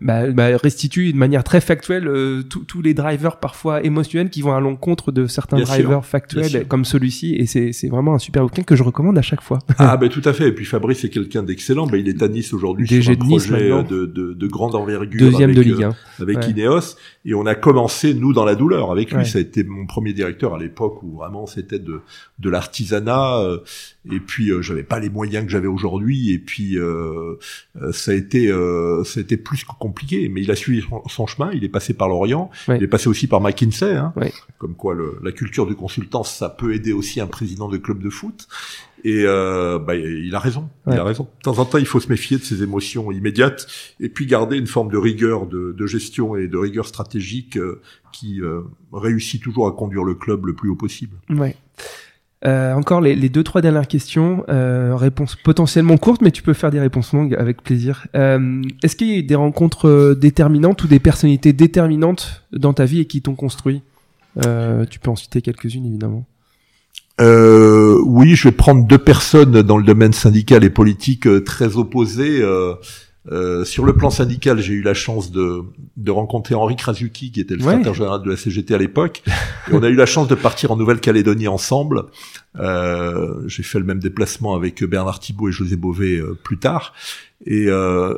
bah, bah, restitue de manière très factuelle euh, tous- les drivers parfois émotionnels qui vont à l'encontre de certains Bien drivers factuels comme celui-ci et c'est c'est vraiment un super bouquin que je recommande à chaque fois Ah ben tout à fait. Et puis Fabrice est quelqu'un d'excellent. Ben, il est à Nice aujourd'hui sur un de Nice projet maintenant. de, de, de grande envergure deuxième avec, de Ligue euh, 1 avec Ouais. Ineos. Et on a commencé, nous, dans la douleur avec lui. Ça a été mon premier directeur à l'époque où vraiment c'était de, de l'artisanat. euh, et puis, euh, j'avais pas les moyens que j'avais aujourd'hui. Et puis, euh, euh, ça a été, ça a été plus que compliqué. Mais il a suivi son, son chemin. Il est passé par l'Orient. Ouais. Il est passé aussi par McKinsey. Hein, Ouais. Comme quoi, le, la culture du consultant, ça peut aider aussi un président de club de foot. Et euh, bah, il a raison. Ouais. Il a raison. De temps en temps, il faut se méfier de ses émotions immédiates et puis garder une forme de rigueur de, de gestion et de rigueur stratégique euh, qui euh, réussit toujours à conduire le club le plus haut possible. ouais euh, encore les, les deux trois dernières questions euh, réponses potentiellement courtes mais tu peux faire des réponses longues avec plaisir euh, est-ce qu'il y a eu des rencontres déterminantes ou des personnalités déterminantes dans ta vie et qui t'ont construit? Euh, tu peux en citer quelques-unes évidemment euh, oui, je vais prendre deux personnes dans le domaine syndical et politique euh, très opposées. Euh, euh, sur le plan syndical, j'ai eu la chance de, de rencontrer Henri Krasuki, qui était le secrétaire général de la CGT à l'époque. Et on a eu la chance de partir en Nouvelle-Calédonie ensemble. Euh, j'ai fait le même déplacement avec Bernard Thibault et José Bové plus tard. Et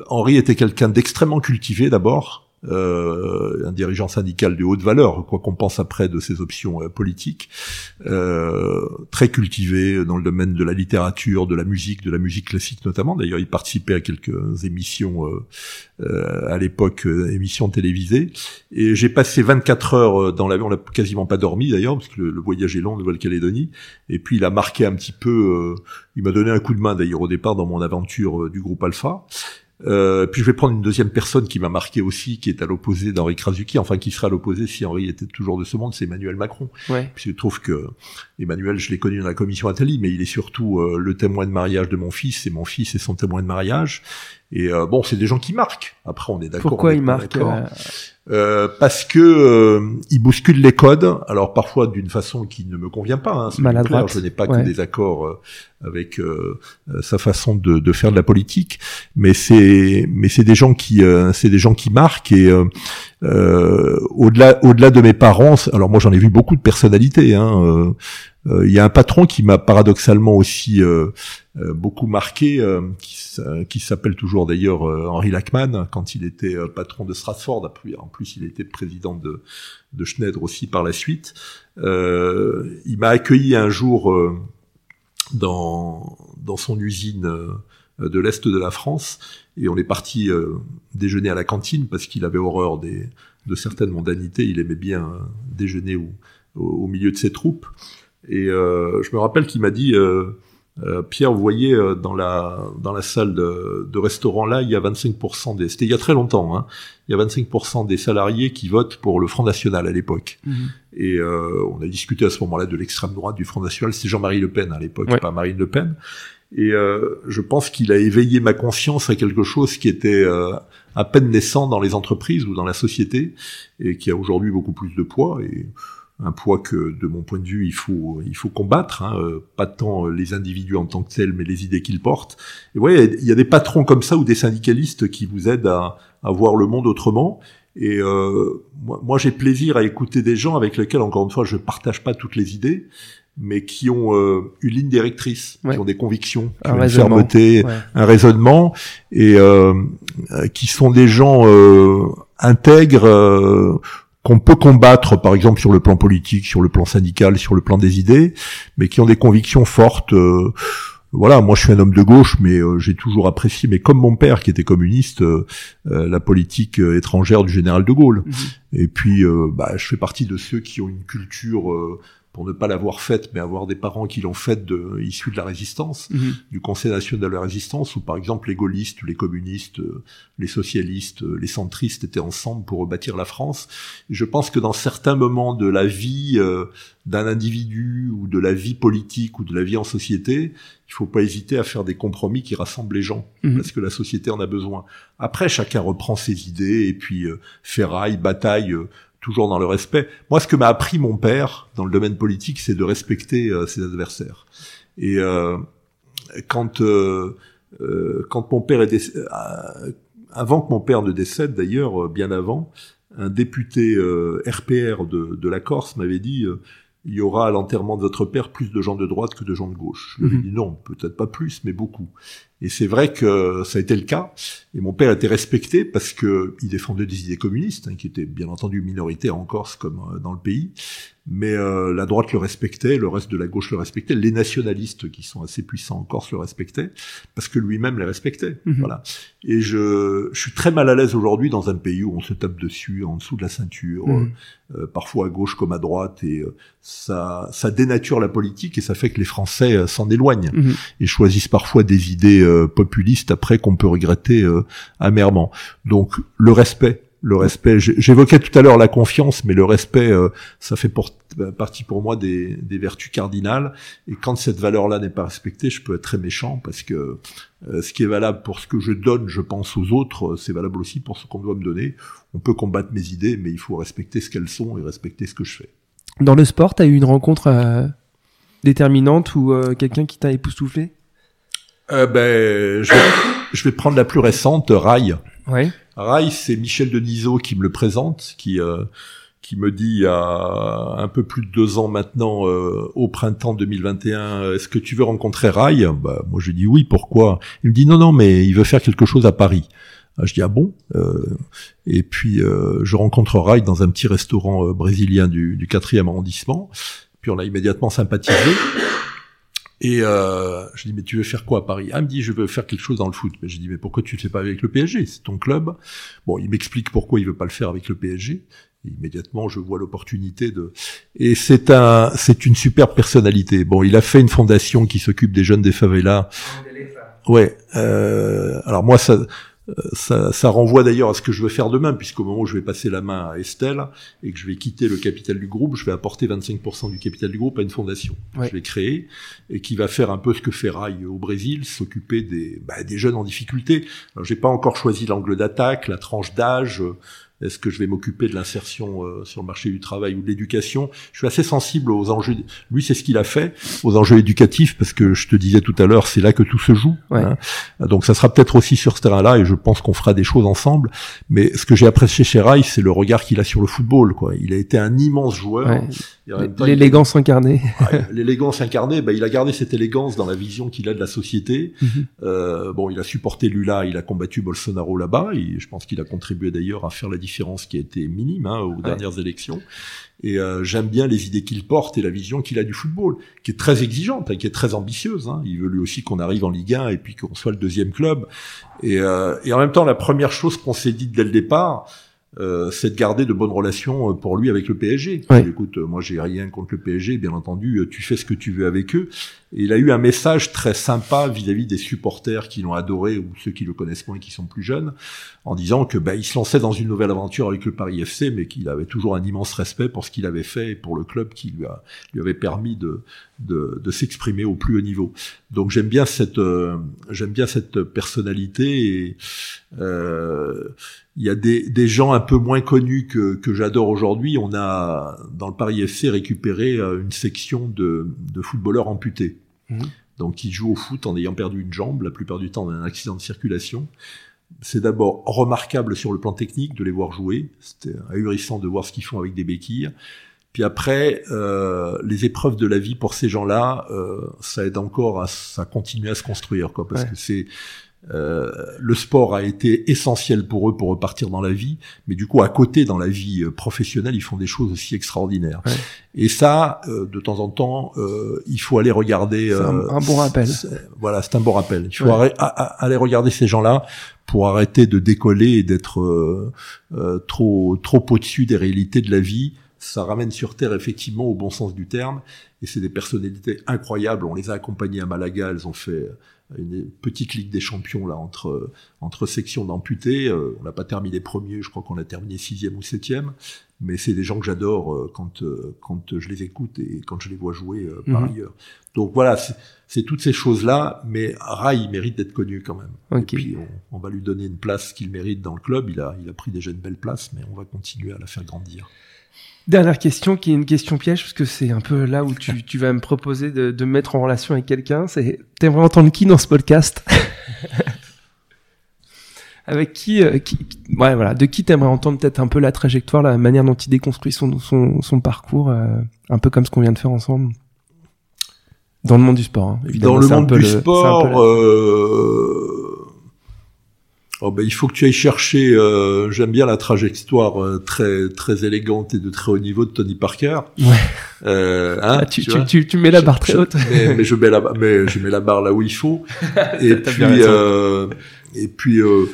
Henri était quelqu'un d'extrêmement cultivé d'abord, euh, un dirigeant syndical de haute valeur, quoi qu'on pense après de ses options euh, politiques, euh, très cultivé dans le domaine de la littérature, de la musique, de la musique classique notamment. D'ailleurs, il participait à quelques émissions euh, euh, à l'époque, émissions télévisées. Et j'ai passé 24 heures dans l'avion, on n'a quasiment pas dormi d'ailleurs, parce que le, voyage est long, Nouvelle-Calédonie. Et puis il a marqué un petit peu, il m'a donné un coup de main d'ailleurs au départ dans mon aventure du groupe Alpha. Euh, puis je vais prendre une deuxième personne qui m'a marqué aussi, qui est à l'opposé d'Henri Krasuki, enfin qui serait à l'opposé si Henri était toujours de ce monde, c'est Emmanuel Macron. Ouais. Puis je trouve que Emmanuel, je l'ai connu dans la commission Attali, mais il est surtout euh, le témoin de mariage de mon fils, et mon fils est son témoin de mariage. Et euh, bon, c'est des gens qui marquent. Après, on est d'accord. Pourquoi ils marquent euh, parce que euh, il bouscule les codes, alors parfois d'une façon qui ne me convient pas. Hein, Maladroite. je n'ai pas que des accords euh, avec euh, sa façon de, de, faire de la politique, mais c'est mais c'est des gens qui c'est des gens qui marquent et au-delà au-delà de mes parents. Alors moi j'en ai vu beaucoup de personnalités. Hein, il y a un patron qui m'a paradoxalement aussi beaucoup marqué, qui, s'appelle toujours d'ailleurs Henri Lachman, quand il était patron de Stratford. En plus, il était président de, de Schneider aussi par la suite. Euh, il m'a accueilli un jour euh, dans, dans son usine euh, de l'Est de la France et on est parti déjeuner à la cantine parce qu'il avait horreur de certaines mondanités. Il aimait bien déjeuner au, milieu de ses troupes. Et je me rappelle qu'il m'a dit euh, Pierre, vous voyez, euh, dans la dans la salle de, de restaurant là, il y a 25% des. C'était il y a très longtemps. Hein, il y a 25% des salariés qui votent pour le Front National à l'époque. Mhm. Et euh, on a discuté à ce moment-là de l'extrême droite du Front National. C'est Jean-Marie Le Pen à l'époque, pas Marine Le Pen. Et euh, je pense qu'il a éveillé ma conscience à quelque chose qui était euh, à peine naissant dans les entreprises ou dans la société et qui a aujourd'hui beaucoup plus de poids. Et un poids que, de mon point de vue, il faut, il faut combattre, hein, euh, pas tant les individus en tant que tels, mais les idées qu'ils portent. Et vous voyez, il y a des patrons comme ça ou des syndicalistes qui vous aident à, à voir le monde autrement. Et euh, moi, moi j'ai plaisir à écouter des gens avec lesquels, encore une fois, je partage pas toutes les idées, mais qui ont euh, une ligne directrice, qui ont des convictions, qui ont une fermeté, un raisonnement, et euh, qui sont des gens intègres qu'on peut combattre, par exemple sur le plan politique, sur le plan syndical, sur le plan des idées, mais qui ont des convictions fortes. Euh, voilà, moi je suis un homme de gauche, mais euh, j'ai toujours apprécié, mais comme mon père qui était communiste, euh, la politique étrangère du général de Gaulle. Mhm. Et puis, bah, je fais partie de ceux qui ont une culture pour ne pas l'avoir faite, mais avoir des parents qui l'ont faite de, issus de la résistance, mhm. du Conseil national de la résistance, où par exemple les gaullistes, les communistes, euh, les socialistes, euh, les centristes étaient ensemble pour rebâtir la France. Et je pense que dans certains moments de la vie euh, d'un individu ou de la vie politique ou de la vie en société, il faut pas hésiter à faire des compromis qui rassemblent les gens, mhm. parce que la société en a besoin. Après, chacun reprend ses idées et puis ferraille, bataille toujours dans le respect. Moi, ce que m'a appris mon père dans le domaine politique, c'est de respecter euh, ses adversaires. Et euh, quand euh, euh quand mon père est décédé, avant que mon père ne décède, d'ailleurs, bien avant, un député RPR de, de, la Corse m'avait dit il y aura à l'enterrement de votre père plus de gens de droite que de gens de gauche. Je lui ai mhm. dit non, peut-être pas plus, mais beaucoup. Et c'est vrai que ça a été le cas. Et mon père était respecté parce que il défendait des idées communistes, hein, qui étaient bien entendu minoritaires en Corse comme euh, dans le pays. Mais euh, la droite le respectait, le reste de la gauche le respectait, les nationalistes qui sont assez puissants en Corse le respectaient parce que lui-même les respectait. Mhm. Voilà. Et je, je, suis très mal à l'aise aujourd'hui dans un pays où on se tape dessus, en dessous de la ceinture, mhm. euh, parfois à gauche comme à droite, et ça, ça dénature la politique et ça fait que les Français s'en éloignent mhm. et choisissent parfois des idées euh, populiste après qu'on peut regretter euh, amèrement. Donc le respect, le respect. J'évoquais tout à l'heure la confiance, mais le respect, euh, ça fait partie pour moi des, vertus cardinales. Et quand cette valeur-là n'est pas respectée, je peux être très méchant parce que ce qui est valable pour ce que je donne, je pense aux autres, c'est valable aussi pour ce qu'on doit me donner. On peut combattre mes idées, mais il faut respecter ce qu'elles sont et respecter ce que je fais. Dans le sport, tu as eu une rencontre déterminante ou quelqu'un qui t'a époustouflé? Euh, ben, je vais, je vais, prendre la plus récente, Rail. Ouais. Rail, c'est Michel Denisot qui me le présente, qui euh, qui me dit a un peu plus de deux ans maintenant, euh, au printemps 2021, est-ce que tu veux rencontrer Rail bah, Moi, je dis oui, pourquoi? Il me dit non, non, mais il veut faire quelque chose à Paris. Ah, je dis ah bon? Euh, Et puis euh, je rencontre Rail dans un petit restaurant brésilien du, du 4e arrondissement. Puis on a immédiatement sympathisé. Et euh, je dis mais tu veux faire quoi à Paris? Ah il me dit je veux faire quelque chose dans le foot. Mais je dis mais pourquoi tu le fais pas avec le PSG C'est ton club. Bon il m'explique pourquoi il veut pas le faire avec le PSG. Et immédiatement je vois l'opportunité de. Et c'est un c'est une superbe personnalité. Bon il a fait une fondation qui s'occupe des jeunes des favelas. Ouais. Euh, alors moi ça ça, ça, renvoie d'ailleurs à ce que je veux faire demain, puisqu'au moment où je vais passer la main à Estelle et que je vais quitter le capital du groupe, je vais apporter 25% du capital du groupe à une fondation que je vais créer et qui va faire un peu ce que fait Rai au Brésil, s'occuper des, bah, des jeunes en difficulté. Alors j'ai pas encore choisi l'angle d'attaque, la tranche d'âge. Est-ce que je vais m'occuper de l'insertion euh, sur le marché du travail ou de l'éducation? Je suis assez sensible aux enjeux. Lui, c'est ce qu'il a fait aux enjeux éducatifs parce que je te disais tout à l'heure, c'est là que tout se joue. Hein. Donc, ça sera peut-être aussi sur ce terrain-là et je pense qu'on fera des choses ensemble. Mais ce que j'ai apprécié chez Rai, c'est le regard qu'il a sur le football. Quoi. Il a été un immense joueur. L'élégance incarnée. L'élégance incarnée, bah, il a gardé cette élégance dans la vision qu'il a de la société. Mhm. euh, bon, il a supporté Lula, il a combattu Bolsonaro là-bas. Et je pense qu'il a contribué d'ailleurs à faire la différence qui a été minime hein, aux dernières élections. Et euh, j'aime bien les idées qu'il porte et la vision qu'il a du football, qui est très exigeante, hein, qui est très ambitieuse. Hein. Il veut lui aussi qu'on arrive en Ligue 1 et puis qu'on soit le deuxième club. Et, euh, et en même temps, la première chose qu'on s'est dit dès le départ, euh, c'est de garder de bonnes relations euh, pour lui avec le PSG. Écoute, euh, moi j'ai rien contre le PSG, bien entendu, tu fais ce que tu veux avec eux. Il a eu un message très sympa vis-à-vis des supporters qui l'ont adoré ou ceux qui le connaissent moins et qui sont plus jeunes, en disant que bah, il se lançait dans une nouvelle aventure avec le Paris FC, mais qu'il avait toujours un immense respect pour ce qu'il avait fait et pour le club qui lui, a, lui avait permis de, de, de s'exprimer au plus haut niveau. Donc j'aime bien cette j'aime bien cette personnalité et euh, il y a des, des, gens un peu moins connus que, que j'adore aujourd'hui. On a dans le Paris FC récupéré euh, une section de, de footballeurs amputés. Mmh. Donc qui jouent au foot en ayant perdu une jambe, la plupart du temps dans un accident de circulation. C'est d'abord remarquable sur le plan technique de les voir jouer. C'était ahurissant de voir ce qu'ils font avec des béquilles. Puis après, euh, les épreuves de la vie pour ces gens-là, euh, ça aide encore à, ça continuer à se construire, quoi, parce que c'est euh, le sport a été essentiel pour eux pour repartir dans la vie, mais du coup à côté dans la vie euh, professionnelle ils font des choses aussi extraordinaires. Et ça, euh, de temps en temps, il faut aller regarder. Un, un, bon rappel. Voilà, c'est un bon rappel. Il faut aller regarder ces gens-là pour arrêter de décoller et d'être trop trop au-dessus des réalités de la vie. Ça ramène sur terre effectivement au bon sens du terme. Et c'est des personnalités incroyables. On les a accompagnés à Malaga. Elles ont fait une petite ligue des champions là entre entre sections d'amputés. Euh, on n'a pas terminé premier, je crois qu'on a terminé sixième ou septième. Mais c'est des gens que j'adore euh, quand euh, quand je les écoute et quand je les vois jouer par mhm. ailleurs. Donc voilà, c'est toutes ces choses là. Mais Rai mérite d'être connu quand même. Et puis on, on, va lui donner une place qu'il mérite dans le club. Il a il a pris déjà une belle place, mais on va continuer à la faire grandir. Dernière question qui est une question piège parce que c'est un peu là où tu, tu vas me proposer de, de me mettre en relation avec quelqu'un. C'est t'aimerais entendre qui dans ce podcast? Avec qui, euh, qui, ouais voilà, de qui t'aimerais entendre peut-être un peu la trajectoire, la manière dont il déconstruit son son, son parcours, euh, un peu comme ce qu'on vient de faire ensemble? Dans le monde du sport, hein, évidemment. Dans le monde du sport, euh, Oh ben, il faut que tu ailles chercher. Euh, J'aime bien la trajectoire euh, très très élégante et de très haut niveau de Tony Parker. Ouais. Euh, hein, ah, tu, tu, tu, tu, mets la barre très haute. Mais, mais, je mets la mais je mets la barre là où il faut. et, puis, euh, et puis euh,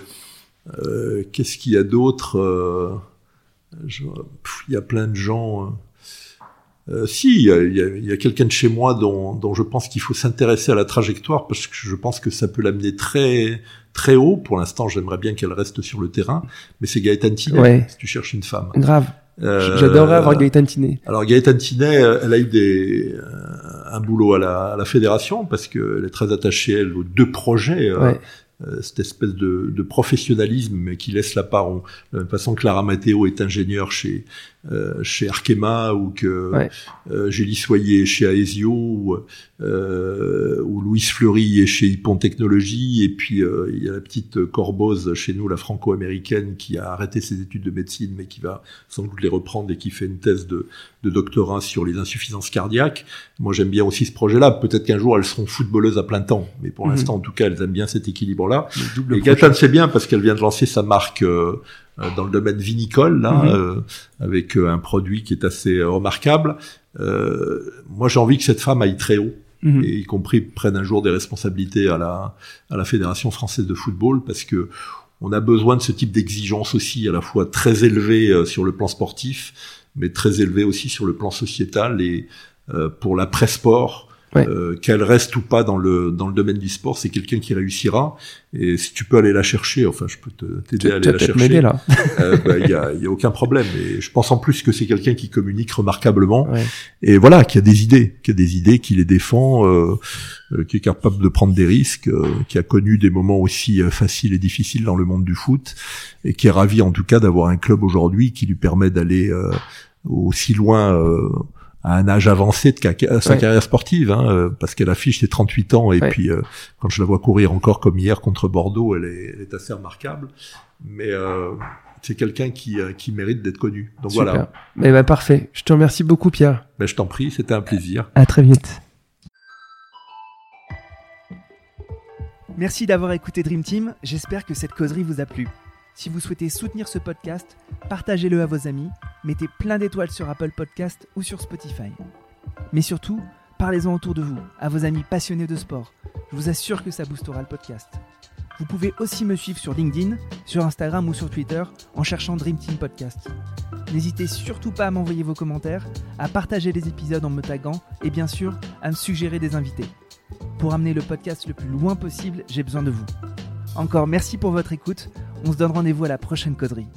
euh, qu'est-ce qu'il y a d'autre Il y a plein de gens. Euh, si, il y a, y a quelqu'un de chez moi dont, dont je pense qu'il faut s'intéresser à la trajectoire parce que je pense que ça peut l'amener très très haut. Pour l'instant, j'aimerais bien qu'elle reste sur le terrain, mais c'est Gaëtan Tinet, si tu cherches une femme. Grave. Euh, J'adorerais avoir Gaëtan Tinet. Alors Gaëtan Tinet, euh, elle a eu des, euh, un boulot à la, à la fédération parce qu'elle est très attachée elle aux deux projets. Ouais. Euh, cette espèce de, de, professionnalisme qui laisse la part. de la même façon, Clara Matteo est ingénieure chez euh, chez Arkema ou que euh, Julie Soyer est chez Aesio ou, euh, ou Louise Fleury est chez Hippon Technologies et puis euh, il y a la petite Corboz chez nous, la franco-américaine qui a arrêté ses études de médecine mais qui va sans doute les reprendre et qui fait une thèse de, de doctorat sur les insuffisances cardiaques. Moi j'aime bien aussi ce projet-là. Peut-être qu'un jour elles seront footballeuses à plein temps, mais pour mhm. l'instant en tout cas elles aiment bien cet équilibre-là. Et Gaëtan c'est bien parce qu'elle vient de lancer sa marque euh, euh, dans le domaine vinicole, là, mhm. euh, avec un produit qui est assez remarquable. moi, j'ai envie que cette femme aille très haut. Mhm. Et y compris prenne un jour des responsabilités à la, à la Fédération française de football, parce que on a besoin de ce type d'exigence aussi, à la fois très élevée sur le plan sportif, mais très élevée aussi sur le plan sociétal et pour la euh, qu'elle reste ou pas dans le dans le domaine du sport, c'est quelqu'un qui réussira. Et si tu peux aller la chercher, enfin, je peux t'aider à aller la chercher. là. Euh, bah, il y, a, y a aucun problème. Et je pense en plus que c'est quelqu'un qui communique remarquablement. Et voilà, qui a des idées, qui a des idées, qui les défend, euh, qui est capable de prendre des risques, qui a connu des moments aussi faciles et difficiles dans le monde du foot, et qui est ravi en tout cas d'avoir un club aujourd'hui qui lui permet d'aller aussi loin à un âge avancé de sa carrière sportive, hein, euh, parce qu'elle affiche ses 38 ans et puis euh, quand je la vois courir encore comme hier contre Bordeaux, elle est, elle est assez remarquable. Mais euh, c'est quelqu'un qui, qui mérite d'être connu. Donc voilà. Mais bah, parfait. Je te remercie beaucoup, Pierre. Ben, je t'en prie, c'était un plaisir. À très vite. Merci d'avoir écouté Dream Team. J'espère que cette causerie vous a plu. Si vous souhaitez soutenir ce podcast, partagez-le à vos amis, mettez plein d'étoiles sur Apple Podcast ou sur Spotify. Mais surtout, parlez-en autour de vous, à vos amis passionnés de sport. Je vous assure que ça boostera le podcast. Vous pouvez aussi me suivre sur LinkedIn, sur Instagram ou sur Twitter en cherchant Dream Team Podcast. N'hésitez surtout pas à m'envoyer vos commentaires, à partager les épisodes en me taguant et bien sûr à me suggérer des invités. Pour amener le podcast le plus loin possible, j'ai besoin de vous. Encore merci pour votre écoute. On se donne rendez-vous à la prochaine coderie.